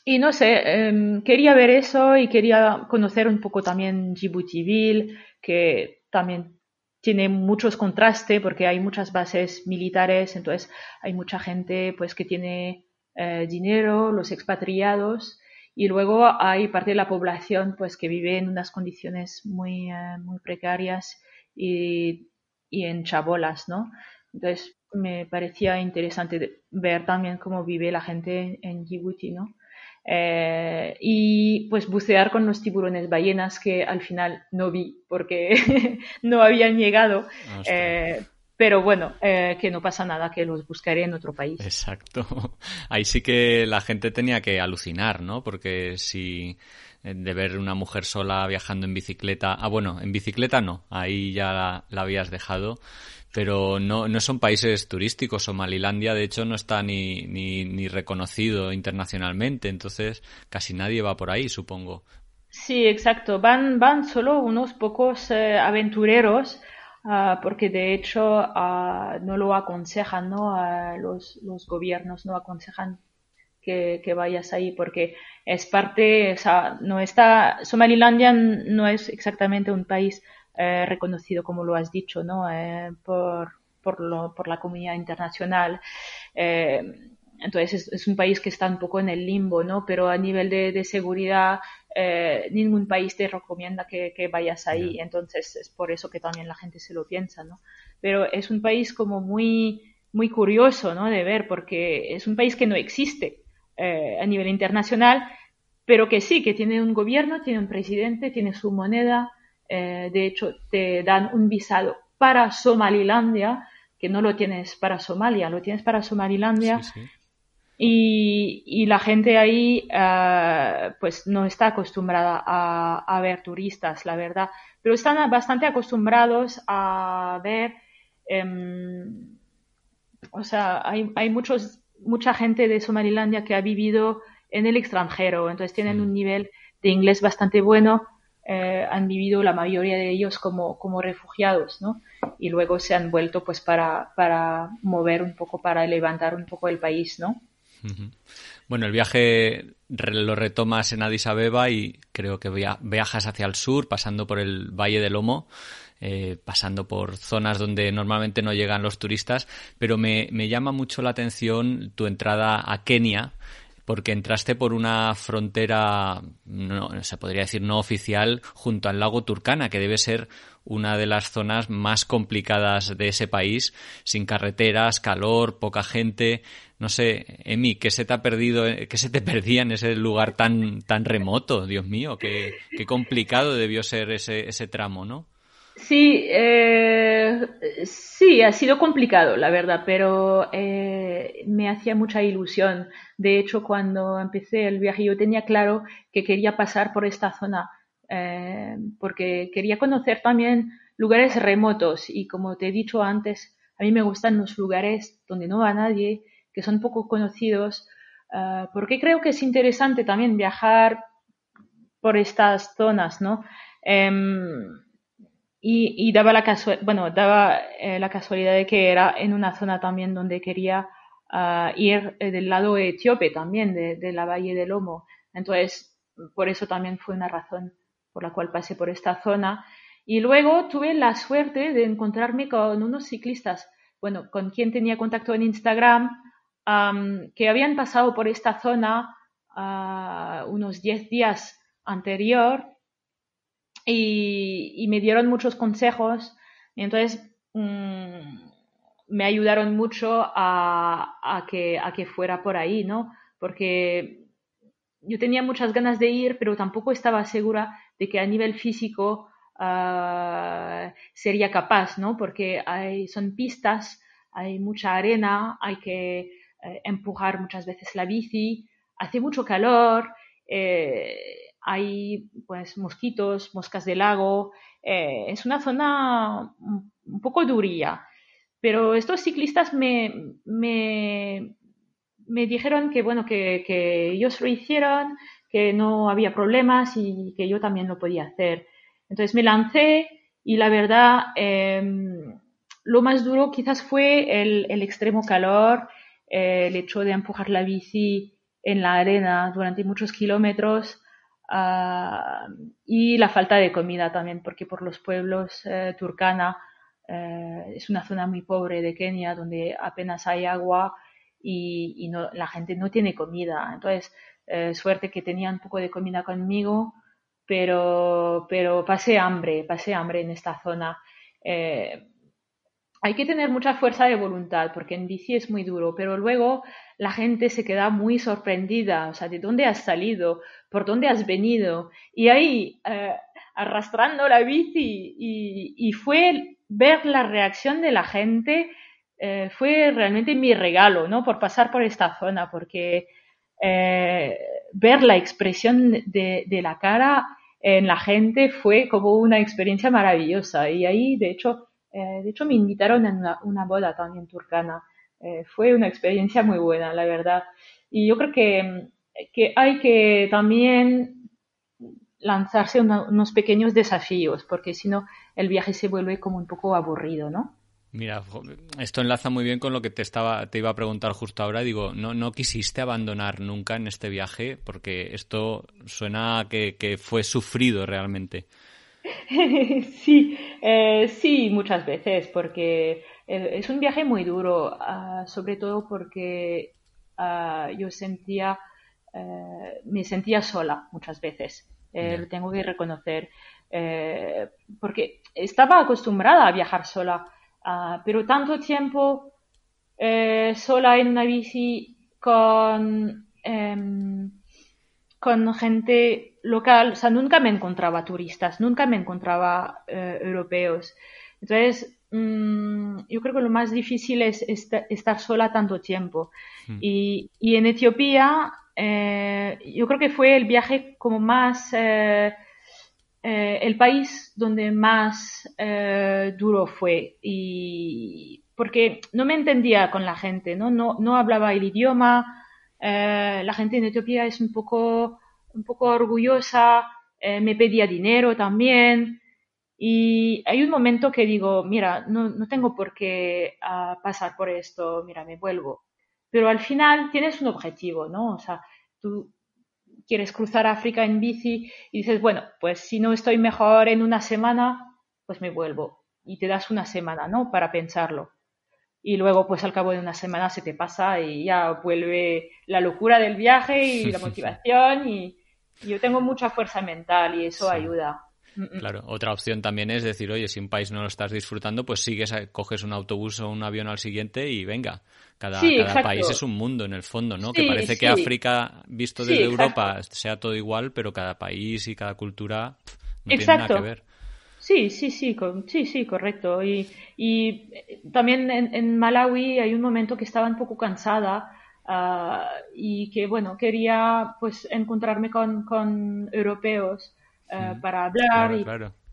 y no sé, em, quería ver eso y quería conocer un poco también Djiboutiville, que también tiene muchos contrastes porque hay muchas bases militares, entonces hay mucha gente pues que tiene eh, dinero, los expatriados, y luego hay parte de la población pues que vive en unas condiciones muy, eh, muy precarias y y en chabolas, ¿no? Entonces me parecía interesante ver también cómo vive la gente en Djibouti, ¿no? Eh, y pues bucear con los tiburones ballenas que al final no vi porque <laughs> no habían llegado. Eh, pero bueno, eh, que no pasa nada, que los buscaré en otro país. Exacto. <laughs> Ahí sí que la gente tenía que alucinar, ¿no? Porque si de ver una mujer sola viajando en bicicleta. Ah, bueno, en bicicleta no, ahí ya la, habías dejado. Pero no, no son países turísticos. Somalilandia, de hecho, no está ni, ni, reconocido internacionalmente. Entonces, casi nadie va por ahí, supongo. Sí, exacto. Van, van solo unos pocos eh, aventureros. Ah, porque de hecho ah, no lo aconsejan, ¿no? los, los gobiernos no aconsejan que, vayas ahí, porque es parte, o sea, no está, Somalilandia no es exactamente un país eh, reconocido, como lo has dicho, ¿no? Eh, por, por, lo, por la comunidad internacional. Eh, entonces es, un país que está un poco en el limbo, ¿no? Pero a nivel de, seguridad, ningún país te recomienda que, vayas ahí. Entonces es por eso que también la gente se lo piensa, ¿no? Pero es un país como muy muy curioso ¿no? de ver porque es un país que no existe eh, a nivel internacional, pero que sí, que tiene un gobierno, tiene un presidente, tiene su moneda. Eh, de hecho, te dan un visado para Somalilandia, que no lo tienes para Somalia, lo tienes para Somalilandia. Y, la gente ahí eh, pues no está acostumbrada a, ver turistas, la verdad, pero están bastante acostumbrados a ver, em, o sea, hay, hay muchos, mucha gente de Somalilandia que ha vivido en el extranjero, entonces tienen un nivel de inglés bastante bueno, eh, han vivido la mayoría de ellos como, como refugiados, ¿no? Y luego se han vuelto pues para, para mover un poco, para levantar un poco el país, ¿no? Bueno, el viaje lo retomas en Addis Abeba y creo que viajas hacia el sur, pasando por el Valle del Lomo, eh, pasando por zonas donde normalmente no llegan los turistas, pero me, me llama mucho la atención tu entrada a Kenia, porque entraste por una frontera, no, se podría decir no oficial, junto al lago Turkana, que debe ser una de las zonas más complicadas de ese país, sin carreteras, calor, poca gente. No sé, Emi, ¿qué se te ha perdido, qué se te <laughs> perdía en ese lugar tan, tan remoto? Dios mío, qué, qué complicado debió ser ese, ese tramo, ¿no? Sí, eh, sí, ha sido complicado, la verdad, pero eh, me hacía mucha ilusión. De hecho, cuando empecé el viaje, yo tenía claro que quería pasar por esta zona, eh, porque quería conocer también lugares remotos y como te he dicho antes, a mí me gustan los lugares donde no va nadie, que son poco conocidos, porque creo que es interesante también viajar por estas zonas, ¿no? Y, daba, la, bueno, daba eh, la casualidad de que era en una zona también donde quería ah, ir eh, del lado etíope también, de, la Valle del Lomo. Entonces, por eso también fue una razón por la cual pasé por esta zona. Y luego tuve la suerte de encontrarme con unos ciclistas, bueno, con quien tenía contacto en Instagram, que habían pasado por esta zona uh, unos 10 días anterior y, me dieron muchos consejos. Y entonces mm, me ayudaron mucho a, que, a que fuera por ahí, ¿no? Porque yo tenía muchas ganas de ir, pero tampoco estaba segura de que a nivel físico ah, sería capaz, ¿no? Porque hay, son pistas, hay mucha arena, hay que eh, empujar muchas veces la bici, hace mucho calor. Eh, hay pues mosquitos, moscas de lago, eh, es una zona un poco duría. Pero estos ciclistas me, me, me dijeron que bueno, que, que, ellos lo hicieron, que no había problemas y que yo también lo podía hacer. Entonces me lancé y la verdad em, lo más duro quizás fue el, el extremo calor, eh, el hecho de empujar la bici en la arena durante muchos kilómetros Ah, y la falta de comida también, porque por los pueblos eh, Turkana eh, es una zona muy pobre de Kenia donde apenas hay agua y, no, la gente no tiene comida. Entonces, eh, suerte que tenía un poco de comida conmigo, pero, pero pasé hambre, pasé hambre en esta zona hay que tener mucha fuerza de voluntad porque en bici es muy duro, pero luego la gente se queda muy sorprendida, o sea, ¿de dónde has salido? ¿Por dónde has venido? Y ahí, eh, arrastrando la bici y, fue ver la reacción de la gente, eh, fue realmente mi regalo, ¿no? Por pasar por esta zona, porque eh, ver la expresión de, de la cara en la gente fue como una experiencia maravillosa. Y ahí, de hecho, eh, de hecho, me invitaron a una, boda también turcana. Eh, fue una experiencia muy buena, la verdad. Y yo creo que, que hay que también lanzarse unos pequeños desafíos, porque si no, el viaje se vuelve como un poco aburrido, ¿no? Mira, esto enlaza muy bien con lo que te estaba, te iba a preguntar justo ahora. Digo, no, no quisiste abandonar nunca en este viaje, porque esto suena que, que fue sufrido realmente. <laughs> sí, eh, sí, muchas veces, porque eh, es un viaje muy duro, ah, sobre todo porque ah, yo sentía, eh, me sentía sola muchas veces, lo tengo que reconocer, porque estaba acostumbrada a viajar sola, ah, pero tanto tiempo eh, sola en una bici con, em, con gente local, o sea, nunca me encontraba turistas, nunca me encontraba eh, europeos. Entonces, mm, yo creo que lo más difícil es estar sola tanto tiempo. Hmm. Y, y, en Etiopía, eh, yo creo que fue el viaje como más, eh, el país donde más duro fue. Y porque no me entendía con la gente, ¿no? No, no hablaba el idioma. La gente en Etiopía es un poco, un poco orgullosa, me pedía dinero también. Y hay un momento que digo, mira, no, no tengo por qué ah, pasar por esto, mira, me vuelvo. Pero al final tienes un objetivo, ¿no? O sea, tú quieres cruzar África en bici y dices, bueno, pues si no estoy mejor en una semana, pues me vuelvo. Y te das una semana, ¿no? Para pensarlo. Y luego, pues al cabo de una semana se te pasa y ya vuelve la locura del viaje y la motivación y, yo tengo mucha fuerza mental y eso ayuda. Claro, otra opción también es decir, oye, si un país no lo estás disfrutando, pues sigues, coges un autobús o un avión al siguiente y venga. Cada, país es un mundo en el fondo, ¿no? que parece que África, visto desde Europa, sea todo igual, pero cada país y cada cultura no tiene nada que ver. Sí, sí, sí, sí, sí, correcto. Y, y eh, también en, Malawi hay un momento que estaba un poco cansada ah, y que, bueno, quería pues encontrarme con, con europeos eh, para hablar.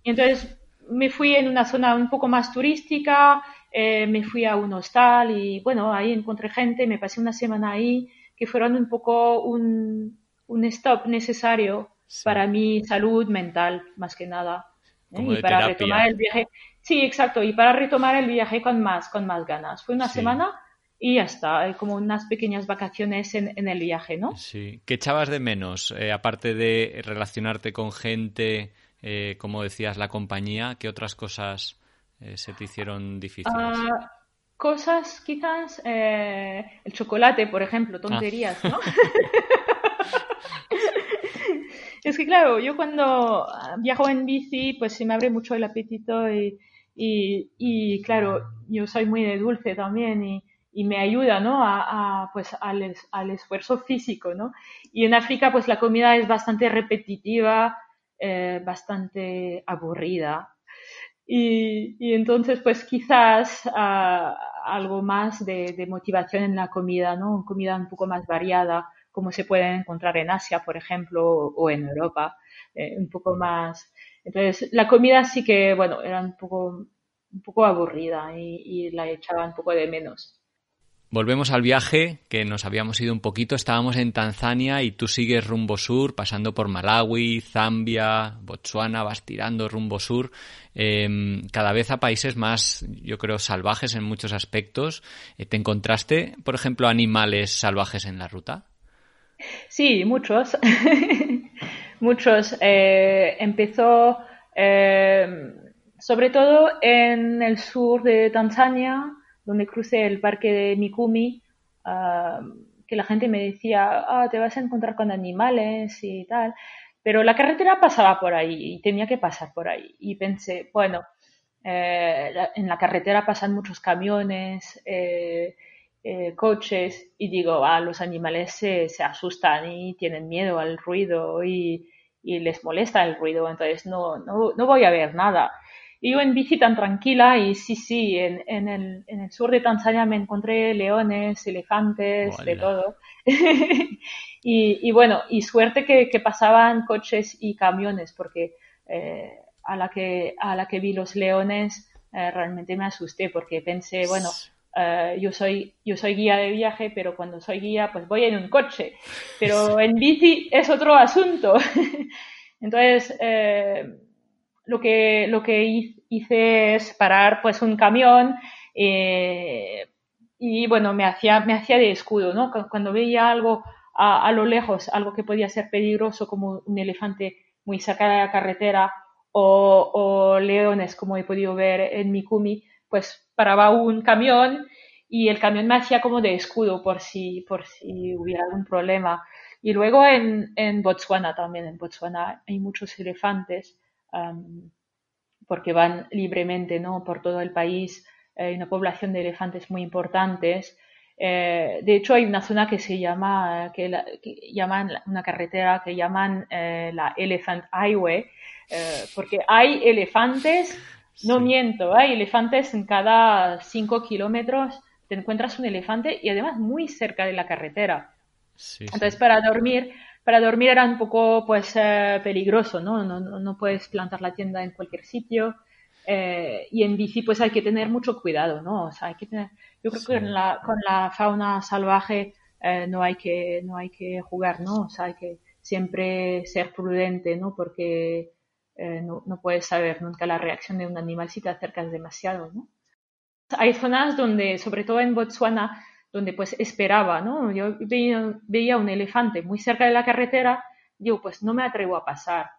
y, entonces me fui en una zona un poco más turística, eh, me fui a un hostal y bueno, ahí encontré gente, me pasé una semana ahí, que fueron un poco un, un stop necesario para mi salud mental, más que nada. ¿Eh? y para retomar el viaje. Sí, exacto, y para retomar el viaje con más, con más ganas. Fue una semana y ya está, como unas pequeñas vacaciones en, el viaje, ¿no? Sí. ¿Qué echabas de menos, eh, aparte de relacionarte con gente, eh, como decías, la compañía, qué otras cosas eh, se te hicieron difíciles? Ah, cosas, quizás, el chocolate, por ejemplo, tonterías, ¿no? <laughs> es que claro, yo cuando viajo en bici, pues se me abre mucho el apetito y, y, claro, yo soy muy de dulce también y y me ayuda, ¿no? A, pues al, al, esfuerzo físico, ¿no? Y en África, pues la comida es bastante repetitiva, eh, bastante aburrida. Y, y, entonces, pues quizás ah, algo más de, de, motivación en la comida, ¿no? Comida un poco más variada, como se puede encontrar en Asia, por ejemplo, o, en Europa, eh, un poco más. Entonces, la comida sí que, bueno, era un poco, un poco aburrida y, la echaba un poco de menos. Volvemos al viaje, que nos habíamos ido un poquito, estábamos en Tanzania y tú sigues rumbo sur, pasando por Malawi, Zambia, Botswana, vas tirando rumbo sur, em, cada vez a países más, yo creo, salvajes en muchos aspectos. Eh, ¿Te encontraste, por ejemplo, animales salvajes en la ruta? Sí, muchos. <laughs> muchos. Eh, empezó em, sobre todo en el sur de Tanzania, donde crucé el parque de Mikumi, ah, que la gente me decía, ah, te vas a encontrar con animales y tal. Pero la carretera pasaba por ahí y tenía que pasar por ahí. Y pensé, bueno, eh, en la carretera pasan muchos camiones, eh, eh, coches, y digo, ah, los animales se, se, asustan y tienen miedo al ruido y, y les molesta el ruido, entonces no, no, no voy a ver nada. Y yo en bici tan tranquila y sí, sí, en, en, el, en el sur de Tanzania me encontré leones, elefantes, de todo. <laughs> y, y, bueno, y suerte que, que, pasaban coches y camiones, porque eh, a, la que, a la que vi los leones eh, realmente me asusté, porque pensé, bueno, eh, yo, soy, yo soy guía de viaje, pero cuando soy guía, pues voy en un coche. Pero en bici es otro asunto. <laughs> Entonces, lo que, lo que hice es parar pues un camión eh, y bueno, me hacía, me hacía de escudo, ¿no? Cuando veía algo a, a, lo lejos, algo que podía ser peligroso como un elefante muy cerca de la carretera o, o leones como he podido ver en Mikumi, pues paraba un camión y el camión me hacía como de escudo por si, por si hubiera algún problema. Y luego en, en Botswana también, en Botswana hay muchos elefantes porque van libremente ¿no? por todo el país hay una población de elefantes muy importantes. de hecho, hay una zona que se llama, que, llaman una carretera que llaman la Elephant Highway, porque hay elefantes, no miento, hay elefantes en cada cinco kilómetros te encuentras un elefante y además muy cerca de la carretera. Entonces, para dormir, para dormir era un poco pues eh, peligroso, ¿no? ¿no? No, puedes plantar la tienda en cualquier sitio. Eh, y en bici pues hay que tener mucho cuidado, ¿no? O sea, hay que tener, yo creo que con la, con la fauna salvaje eh, no hay que no hay que jugar, ¿no? O sea, hay que siempre ser prudente, ¿no? Porque no, no, puedes saber nunca la reacción de un animal si te acercas demasiado, ¿no? Hay zonas donde, sobre todo en Botswana, donde pues esperaba, ¿no? Yo veía, un elefante muy cerca de la carretera, digo, pues no me atrevo a pasar,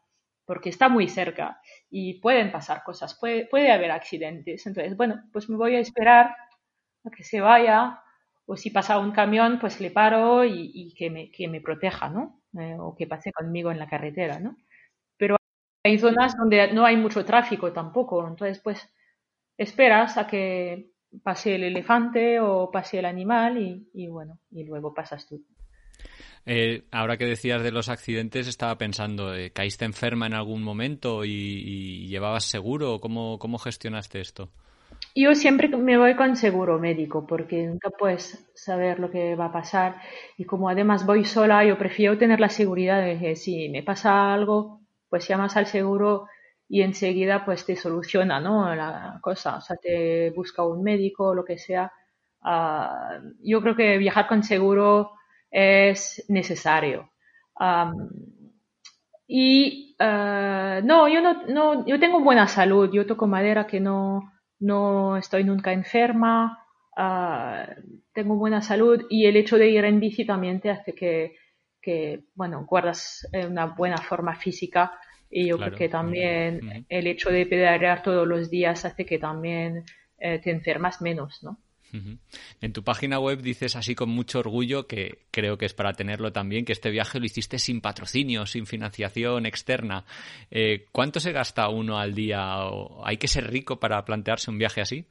porque está muy cerca y pueden pasar cosas, puede, puede haber accidentes. Entonces, bueno, pues me voy a esperar a que se vaya, o si pasa un camión, pues le paro y, que, me, que me proteja, ¿no? Eh, o que pase conmigo en la carretera, ¿no? Hay zonas donde no hay mucho tráfico tampoco, entonces pues esperas a que pase el elefante o pase el animal y, bueno, y luego pasas tú. Eh, ahora que decías de los accidentes, estaba pensando, eh, ¿caíste enferma en algún momento y, llevabas seguro? ¿Cómo, ¿Cómo gestionaste esto? Yo siempre me voy con seguro médico porque nunca puedes saber lo que va a pasar y como además voy sola, yo prefiero tener la seguridad de que si me pasa algo, pues llamas al seguro y enseguida pues te soluciona ¿no? la cosa, o sea, te busca un médico lo que sea. Ah, yo creo que viajar con seguro es necesario. y ah, no, yo no, no, yo tengo buena salud, yo toco madera que no, no estoy nunca enferma, ah, tengo buena salud y el hecho de ir en bici también te hace que, que bueno, guardas una buena forma física y yo creo que también el hecho de pedalear todos los días hace que también eh, te enfermas menos, ¿no? En tu página web dices así con mucho orgullo, que creo que es para tenerlo también, que este viaje lo hiciste sin patrocinio, sin financiación externa. Eh, ¿Cuánto se gasta uno al día? ¿Hay que ser rico para plantearse un viaje así?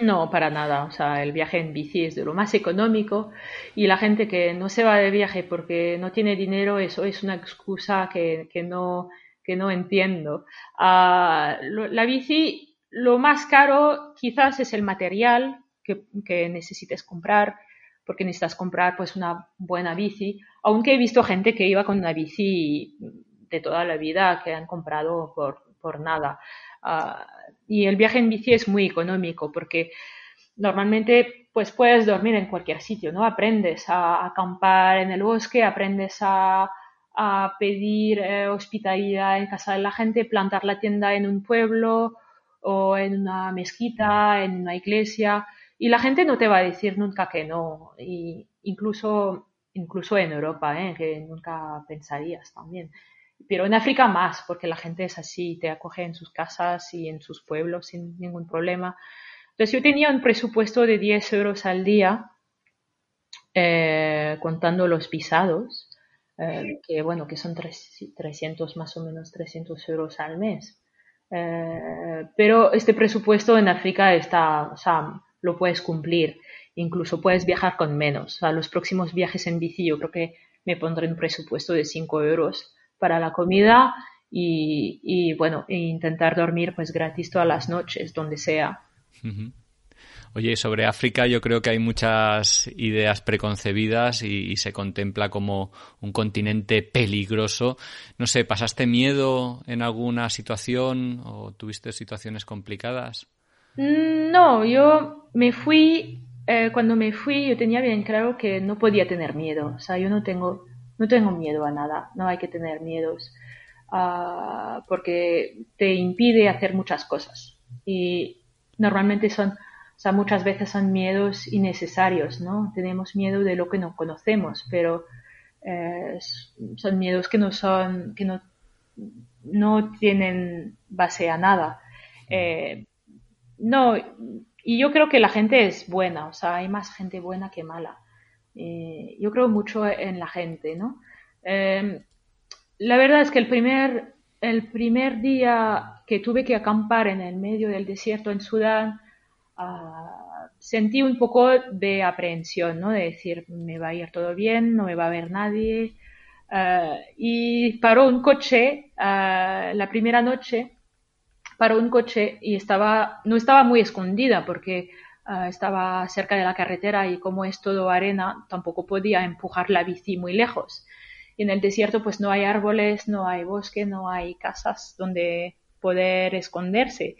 No, para nada. O sea, el viaje en bici es de lo más económico y la gente que no se va de viaje porque no tiene dinero, eso es una excusa que, que no que entiendo. Ah, la bici, lo más caro quizás es el material que, necesites comprar, porque necesitas comprar pues una buena bici, aunque he visto gente que iba con una bici de toda la vida que han comprado por, por nada. Ah, y el viaje en bici es muy económico porque normalmente pues puedes dormir en cualquier sitio, ¿no? Aprendes a acampar en el bosque, aprendes a pedir eh, hospitalidad en casa de la gente, plantar la tienda en un pueblo o en una mezquita, en una iglesia, y la gente no te va a decir nunca que no, y incluso, incluso en Europa, ¿eh? que nunca pensarías también. Pero en África más, porque la gente es así, te acoge en sus casas y en sus pueblos sin ningún problema. Entonces yo tenía un presupuesto de 10 euros al día, eh, contando los pisados, eh, que bueno, que son 300 más o menos 300 euros al mes. Eh, pero este presupuesto en África está, o sea, lo puedes cumplir. Incluso puedes viajar con menos. O sea, los próximos viajes en bici yo creo que me pondré un presupuesto de 5 euros para la comida y, y bueno, e intentar dormir pues gratis todas las noches, donde sea. Oye, sobre África yo creo que hay muchas ideas preconcebidas y, se contempla como un continente peligroso. No sé, ¿pasaste miedo en alguna situación o tuviste situaciones complicadas? Mm, no, yo me fui, eh, cuando me fui yo tenía bien claro que no podía tener miedo. O sea, yo no tengo, no tengo miedo a nada, no hay que tener miedos. Ah, porque te impide hacer muchas cosas. Y normalmente son o sea, muchas veces son miedos innecesarios, ¿no? Tenemos miedo de lo que no conocemos, pero eh, son miedos que no son, que no, no tienen base a nada. Eh, no, y yo creo que la gente es buena, o sea, hay más gente buena que mala. Eh, yo creo mucho en la gente, ¿no? la verdad es que el primer, el primer día que tuve que acampar en el medio del desierto en Sudán, sentí un poco de aprehensión, ¿no? De decir, me va a ir todo bien, no me va a ver nadie. y paró un coche la primera noche, paró un coche y estaba, no estaba muy escondida porque estaba cerca de la carretera y como es todo arena, tampoco podía empujar la bici muy lejos. Y en el desierto pues no hay árboles, no hay bosque, no hay casas donde poder esconderse.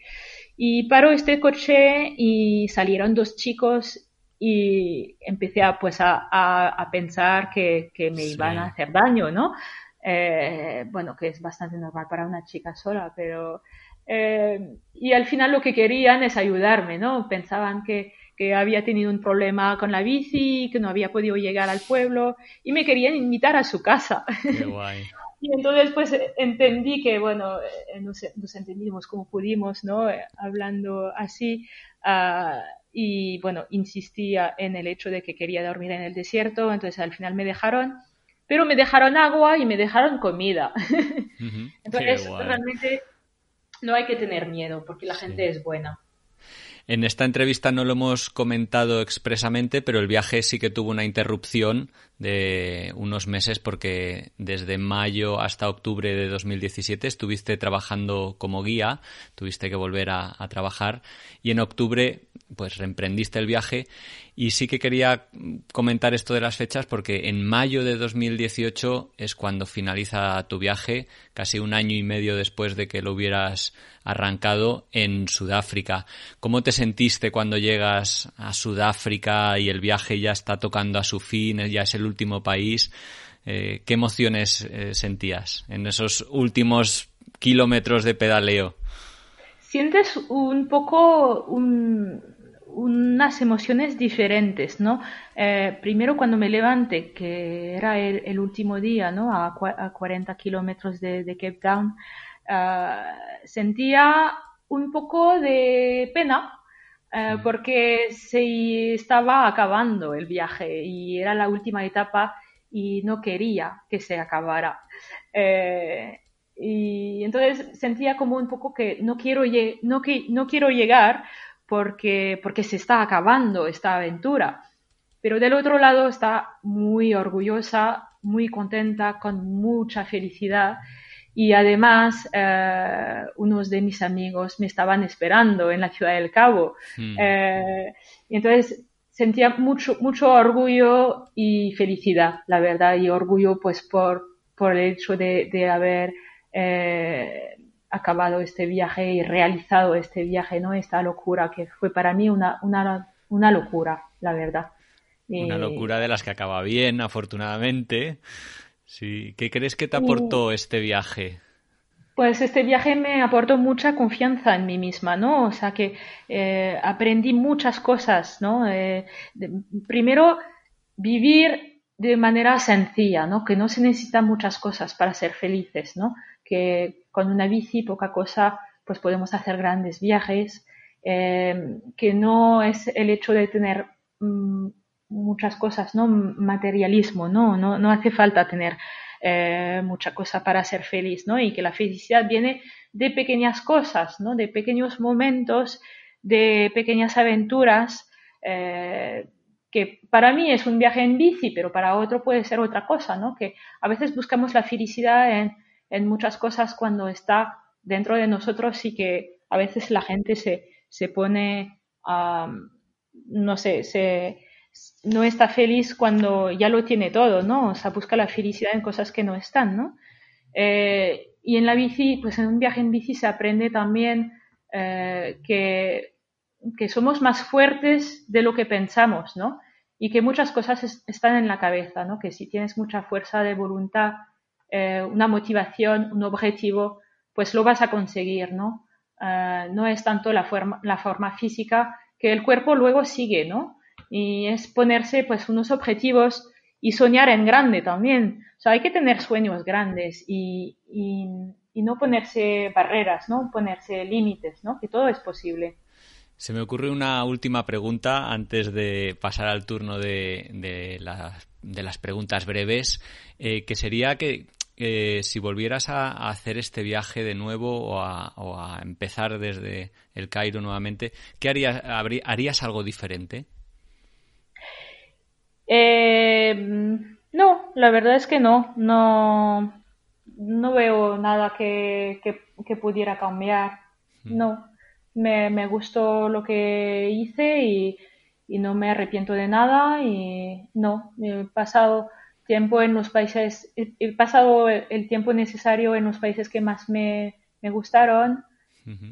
Y paró este coche y salieron dos chicos y empecé a, pues a, pensar que, me iban a hacer daño, ¿no? Eh, bueno, que es bastante normal para una chica sola, pero... Eh, y al final lo que querían es ayudarme, ¿no? Pensaban que, que había tenido un problema con la bici, que no había podido llegar al pueblo y me querían invitar a su casa. Qué <laughs> guay. Y entonces pues entendí que, bueno, eh, nos, entendimos como pudimos, ¿no? Eh, hablando así. Ah, y bueno, insistía en el hecho de que quería dormir en el desierto, entonces al final me dejaron, pero me dejaron agua y me dejaron comida. <laughs> entonces realmente no hay que tener miedo porque la gente es buena. En esta entrevista no lo hemos comentado expresamente, pero el viaje sí que tuvo una interrupción de unos meses porque desde mayo hasta octubre de 2017 estuviste trabajando como guía, tuviste que volver a, trabajar y en octubre pues reemprendiste el viaje y sí que quería comentar esto de las fechas porque en mayo de 2018 es cuando finaliza tu viaje, casi un año y medio después de que lo hubieras arrancado en Sudáfrica. ¿Cómo te sentiste cuando llegas a Sudáfrica y el viaje ya está tocando a su fin, ya es el último país? Eh, ¿Qué emociones eh, sentías en esos últimos kilómetros de pedaleo? Sientes un poco un, unas emociones diferentes, ¿no? Eh, primero cuando me levanté, que era el, último día, ¿no? A, 40 kilómetros de, Cape Town, ah, sentía un poco de pena eh, porque se estaba acabando el viaje y era la última etapa y no quería que se acabara. Eh, y entonces sentía como un poco que no quiero, no, que, no quiero llegar porque, porque se está acabando esta aventura. Pero del otro lado está muy orgullosa, muy contenta, con mucha felicidad. Y además, eh, unos de mis amigos me estaban esperando en la ciudad del Cabo. Hmm. Eh, y entonces sentía mucho, mucho orgullo y felicidad, la verdad, y orgullo pues por, por el hecho de, de haber eh, acabado este viaje y realizado este viaje, ¿no? Esta locura que fue para mí una, una, una locura, la verdad. Una locura de las que acaba bien, afortunadamente. Sí. ¿Qué crees que te aportó este viaje? Pues este viaje me aportó mucha confianza en mí misma, ¿no? O sea que eh, aprendí muchas cosas, ¿no? Eh, primero, vivir de manera sencilla, ¿no? Que no se necesitan muchas cosas para ser felices, ¿no? Que con una bici, poca cosa, pues podemos hacer grandes viajes, eh, que no es el hecho de tener mm, muchas cosas, ¿no? Materialismo, ¿no? No, no hace falta tener eh, mucha cosa para ser feliz, ¿no? Y que la felicidad viene de pequeñas cosas, ¿no? De pequeños momentos, de pequeñas aventuras, eh, que para mí es un viaje en bici, pero para otro puede ser otra cosa, ¿no? Que a veces buscamos la felicidad en en muchas cosas cuando está dentro de nosotros y que a veces la gente se, se pone, no sé, se, no está feliz cuando ya lo tiene todo, ¿no? O sea, busca la felicidad en cosas que no están, ¿no? Eh, y en la bici, pues en un viaje en bici se aprende también eh, que, que, somos más fuertes de lo que pensamos, ¿no? Y que muchas cosas están en la cabeza, ¿no? Que si tienes mucha fuerza de voluntad eh, una motivación, un objetivo, pues lo vas a conseguir, ¿no? No es tanto la forma física que el cuerpo luego sigue, ¿no? Y es ponerse pues unos objetivos y soñar en grande también. O hay que tener sueños grandes y, y, no ponerse barreras, ¿no? Ponerse límites, ¿no? Que todo es posible. Se me ocurre una última pregunta antes de pasar al turno de, de, de las preguntas breves, eh, que sería que eh, si volvieras a, hacer este viaje de nuevo o a, empezar desde el Cairo nuevamente, ¿qué harías? ¿Harías algo diferente? Eh, no, la verdad es que no. No, no veo nada que, pudiera cambiar. Hmm. No, me, me, gustó lo que hice y, y, no me arrepiento de nada y no, he pasado tiempo en los países, he pasado el tiempo necesario en los países que más me, me gustaron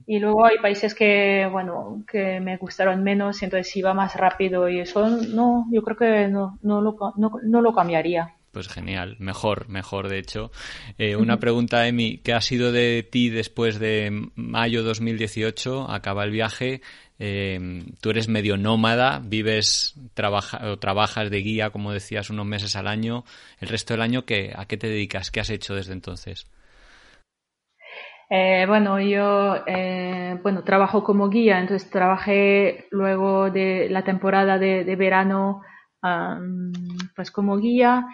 y luego hay países que, bueno, que me gustaron menos entonces iba más rápido y eso no, yo creo que no, no, lo, no, no lo cambiaría. Pues genial, mejor, mejor de hecho. Eh, una pregunta, Emi, ¿qué ha sido de ti después de mayo 2018? Acaba el viaje, eh, tú eres medio nómada, vives trabaja, o trabajas de guía, como decías, unos meses al año. El resto del año, ¿qué, ¿a qué te dedicas? ¿Qué has hecho desde entonces? Eh, bueno, yo bueno trabajo como guía, entonces trabajé luego de la temporada de, verano pues como guía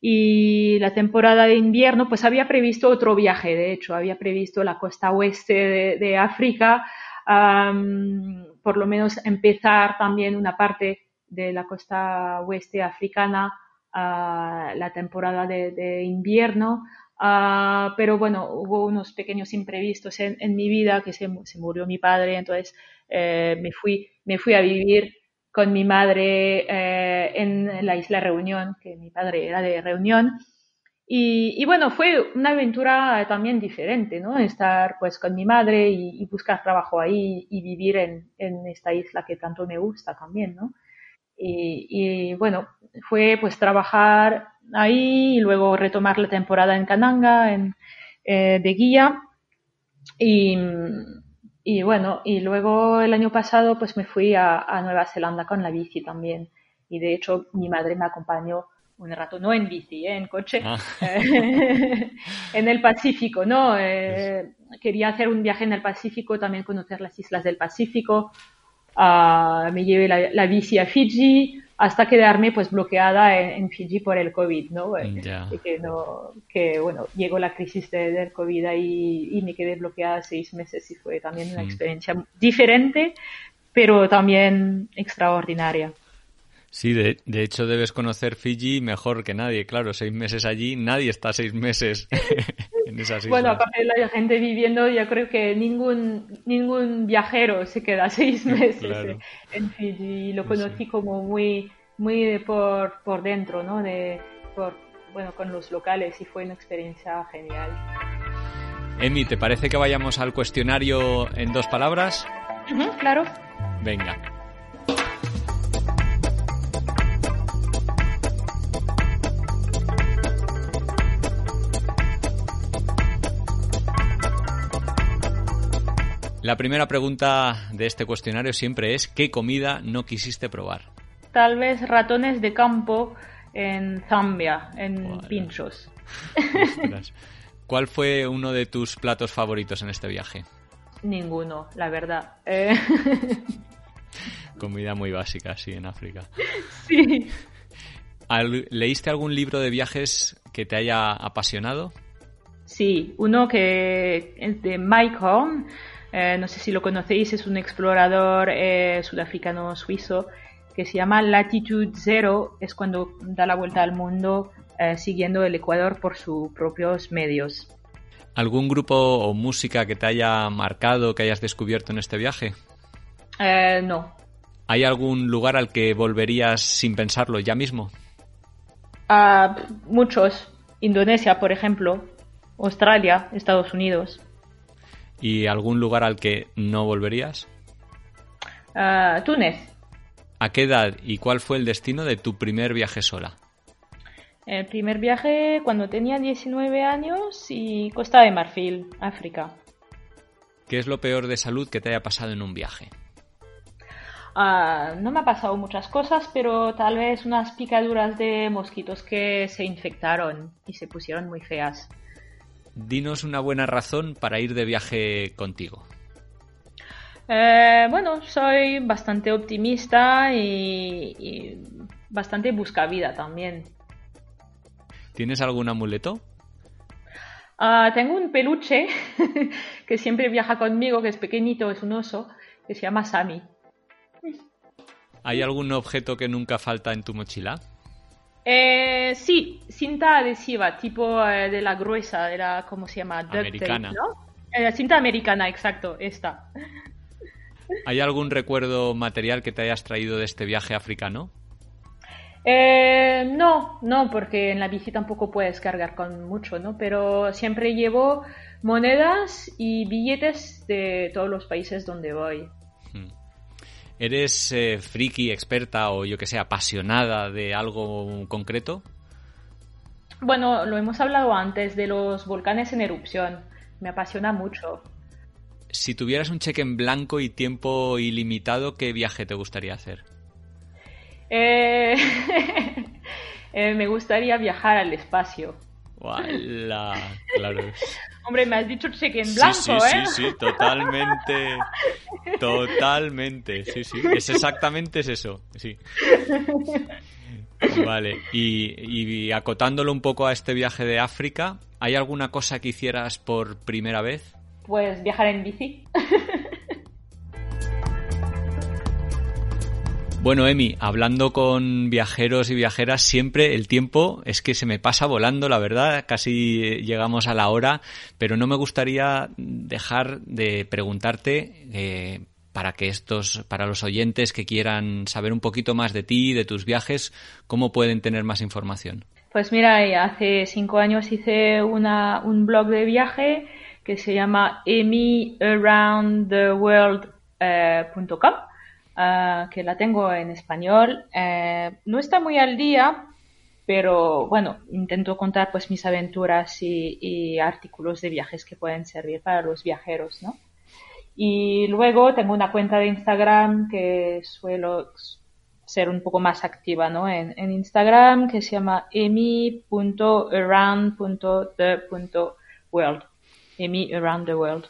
y la temporada de invierno, pues había previsto otro viaje, de hecho, había previsto la costa oeste de, África, por lo menos empezar también una parte de la costa oeste africana a la temporada de, invierno. Ah, pero bueno, hubo unos pequeños imprevistos en, mi vida, que se, murió mi padre, entonces eh, me, fui, me fui a vivir con mi madre eh, en la isla Reunión, que mi padre era de Reunión. Y, bueno, fue una aventura también diferente, ¿no? Estar pues con mi madre y, buscar trabajo ahí y vivir en, esta isla que tanto me gusta también, ¿no? Y, bueno, fue pues trabajar ahí y luego retomar la temporada en Cananga en, eh, de guía. Y, y bueno, y luego el año pasado pues me fui a, Nueva Zelanda con la bici también. Y de hecho mi madre me acompañó un rato, no en bici, ¿eh? en coche, ah. <laughs> en el Pacífico, ¿no? Eh, quería hacer un viaje en el Pacífico, también conocer las islas del Pacífico. Ah, me llevé la, la, bici a Fiji, hasta quedarme pues bloqueada en, Fiji por el COVID, ¿no? Que, no que, bueno, llegó la crisis del COVID ahí y me quedé bloqueada seis meses y fue también una experiencia diferente, pero también extraordinaria. Sí, de, de, hecho debes conocer Fiji mejor que nadie, claro, seis meses allí, nadie está seis meses <laughs> en esas islas. Bueno, aparte de la gente viviendo, yo creo que ningún, ningún viajero se queda seis <laughs> meses en Fiji. Lo conocí como muy, muy por, por dentro, ¿no? De, por, bueno, con los locales y fue una experiencia genial. Emi, ¿te parece que vayamos al cuestionario en dos palabras? claro. Venga. La primera pregunta de este cuestionario siempre es ¿qué comida no quisiste probar? Tal vez ratones de campo en Zambia, en Pinchos. <laughs> ¿Cuál fue uno de tus platos favoritos en este viaje? Ninguno, la verdad. Eh, <laughs> comida muy básica, sí, en África. <laughs> Sí. ¿Leíste algún libro de viajes que te haya apasionado? Sí, uno que es de Mike Horn, eh, no sé si lo conocéis, es un explorador eh, sudafricano suizo que se llama Latitude Zero, es cuando da la vuelta al mundo eh, siguiendo el Ecuador por sus propios medios. ¿Algún grupo o música que te haya marcado, que hayas descubierto en este viaje? no. ¿Hay algún lugar al que volverías sin pensarlo ya mismo? Ah, muchos. Indonesia, por ejemplo. Australia, Estados Unidos. ¿Y algún lugar al que no volverías? Túnez. ¿A qué edad y cuál fue el destino de tu primer viaje sola? El primer viaje cuando tenía 19 años y Costa de Marfil, África. ¿Qué es lo peor de salud que te haya pasado en un viaje? no me ha pasado muchas cosas, pero tal vez unas picaduras de mosquitos que se infectaron y se pusieron muy feas dinos una buena razón para ir de viaje contigo. Eh, bueno, soy bastante optimista y, bastante busca vida también. ¿Tienes algún amuleto? Ah, tengo un peluche <laughs> que siempre viaja conmigo, que es pequeñito, es un oso, que se llama Sammy. ¿Hay algún objeto que nunca falta en tu mochila? Eh, sí, cinta adhesiva, tipo eh, de la gruesa, de la, ¿cómo se llama? americana. ¿no? Eh, cinta americana, exacto, esta. ¿Hay algún recuerdo material que te hayas traído de este viaje africano? Eh, no, no, porque en la bici tampoco puedes cargar con mucho, ¿no? Pero siempre llevo monedas y billetes de todos los países donde voy. ¿Eres eh, friki, experta o yo que sé, apasionada de algo concreto? Bueno, lo hemos hablado antes de los volcanes en erupción. Me apasiona mucho. Si tuvieras un cheque en blanco y tiempo ilimitado, ¿qué viaje te gustaría hacer? Eh, <laughs> eh, me gustaría viajar al espacio. Claro. Hombre, me has dicho cheque en blanco, sí, sí, ¿eh? Sí, sí, totalmente. Totalmente, sí, sí. Es exactamente es eso, sí. Vale, y, y, acotándolo un poco a este viaje de África, ¿hay alguna cosa que hicieras por primera vez? Pues viajar en bici. Bueno, Emi, hablando con viajeros y viajeras, siempre el tiempo es que se me pasa volando, la verdad, casi llegamos a la hora, pero no me gustaría dejar de preguntarte eh, para que estos, para los oyentes que quieran saber un poquito más de ti, de tus viajes, ¿cómo pueden tener más información? Pues mira, eh, hace cinco años hice una, un blog de viaje que se llama emiaroundtheworld.com. Ah, que la tengo en español. Eh, no está muy al día, pero bueno, intento contar pues mis aventuras y, artículos de viajes que pueden servir para los viajeros, ¿no? Y luego tengo una cuenta de Instagram que suelo ser un poco más activa, ¿no? En, Instagram que se llama emi.around.the.world. Emi around the world.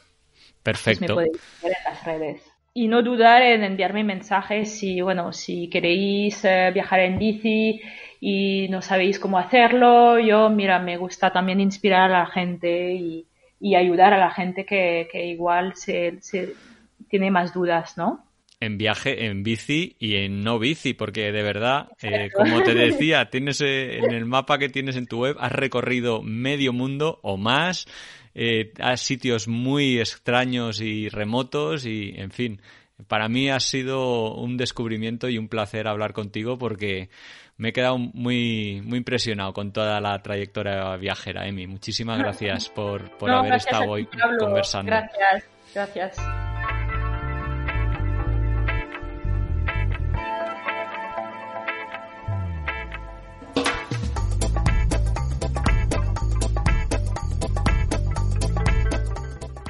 Perfecto. me podéis ver en las redes y no dudar en enviarme mensajes si, bueno, si queréis eh, viajar en bici y no sabéis cómo hacerlo. Yo, mira, me gusta también inspirar a la gente y, ayudar a la gente que, igual se, tiene más dudas, ¿no? En viaje, en bici y en no bici, porque de verdad, eh, como te <laughs> decía, tienes eh, en el mapa que tienes en tu web, has recorrido medio mundo o más eh, a sitios muy extraños y remotos y, en fin, para mí ha sido un descubrimiento y un placer hablar contigo porque me he quedado muy, muy impresionado con toda la trayectoria viajera, Emi. Muchísimas <laughs> gracias por, por haber estado hoy conversando. Gracias, gracias.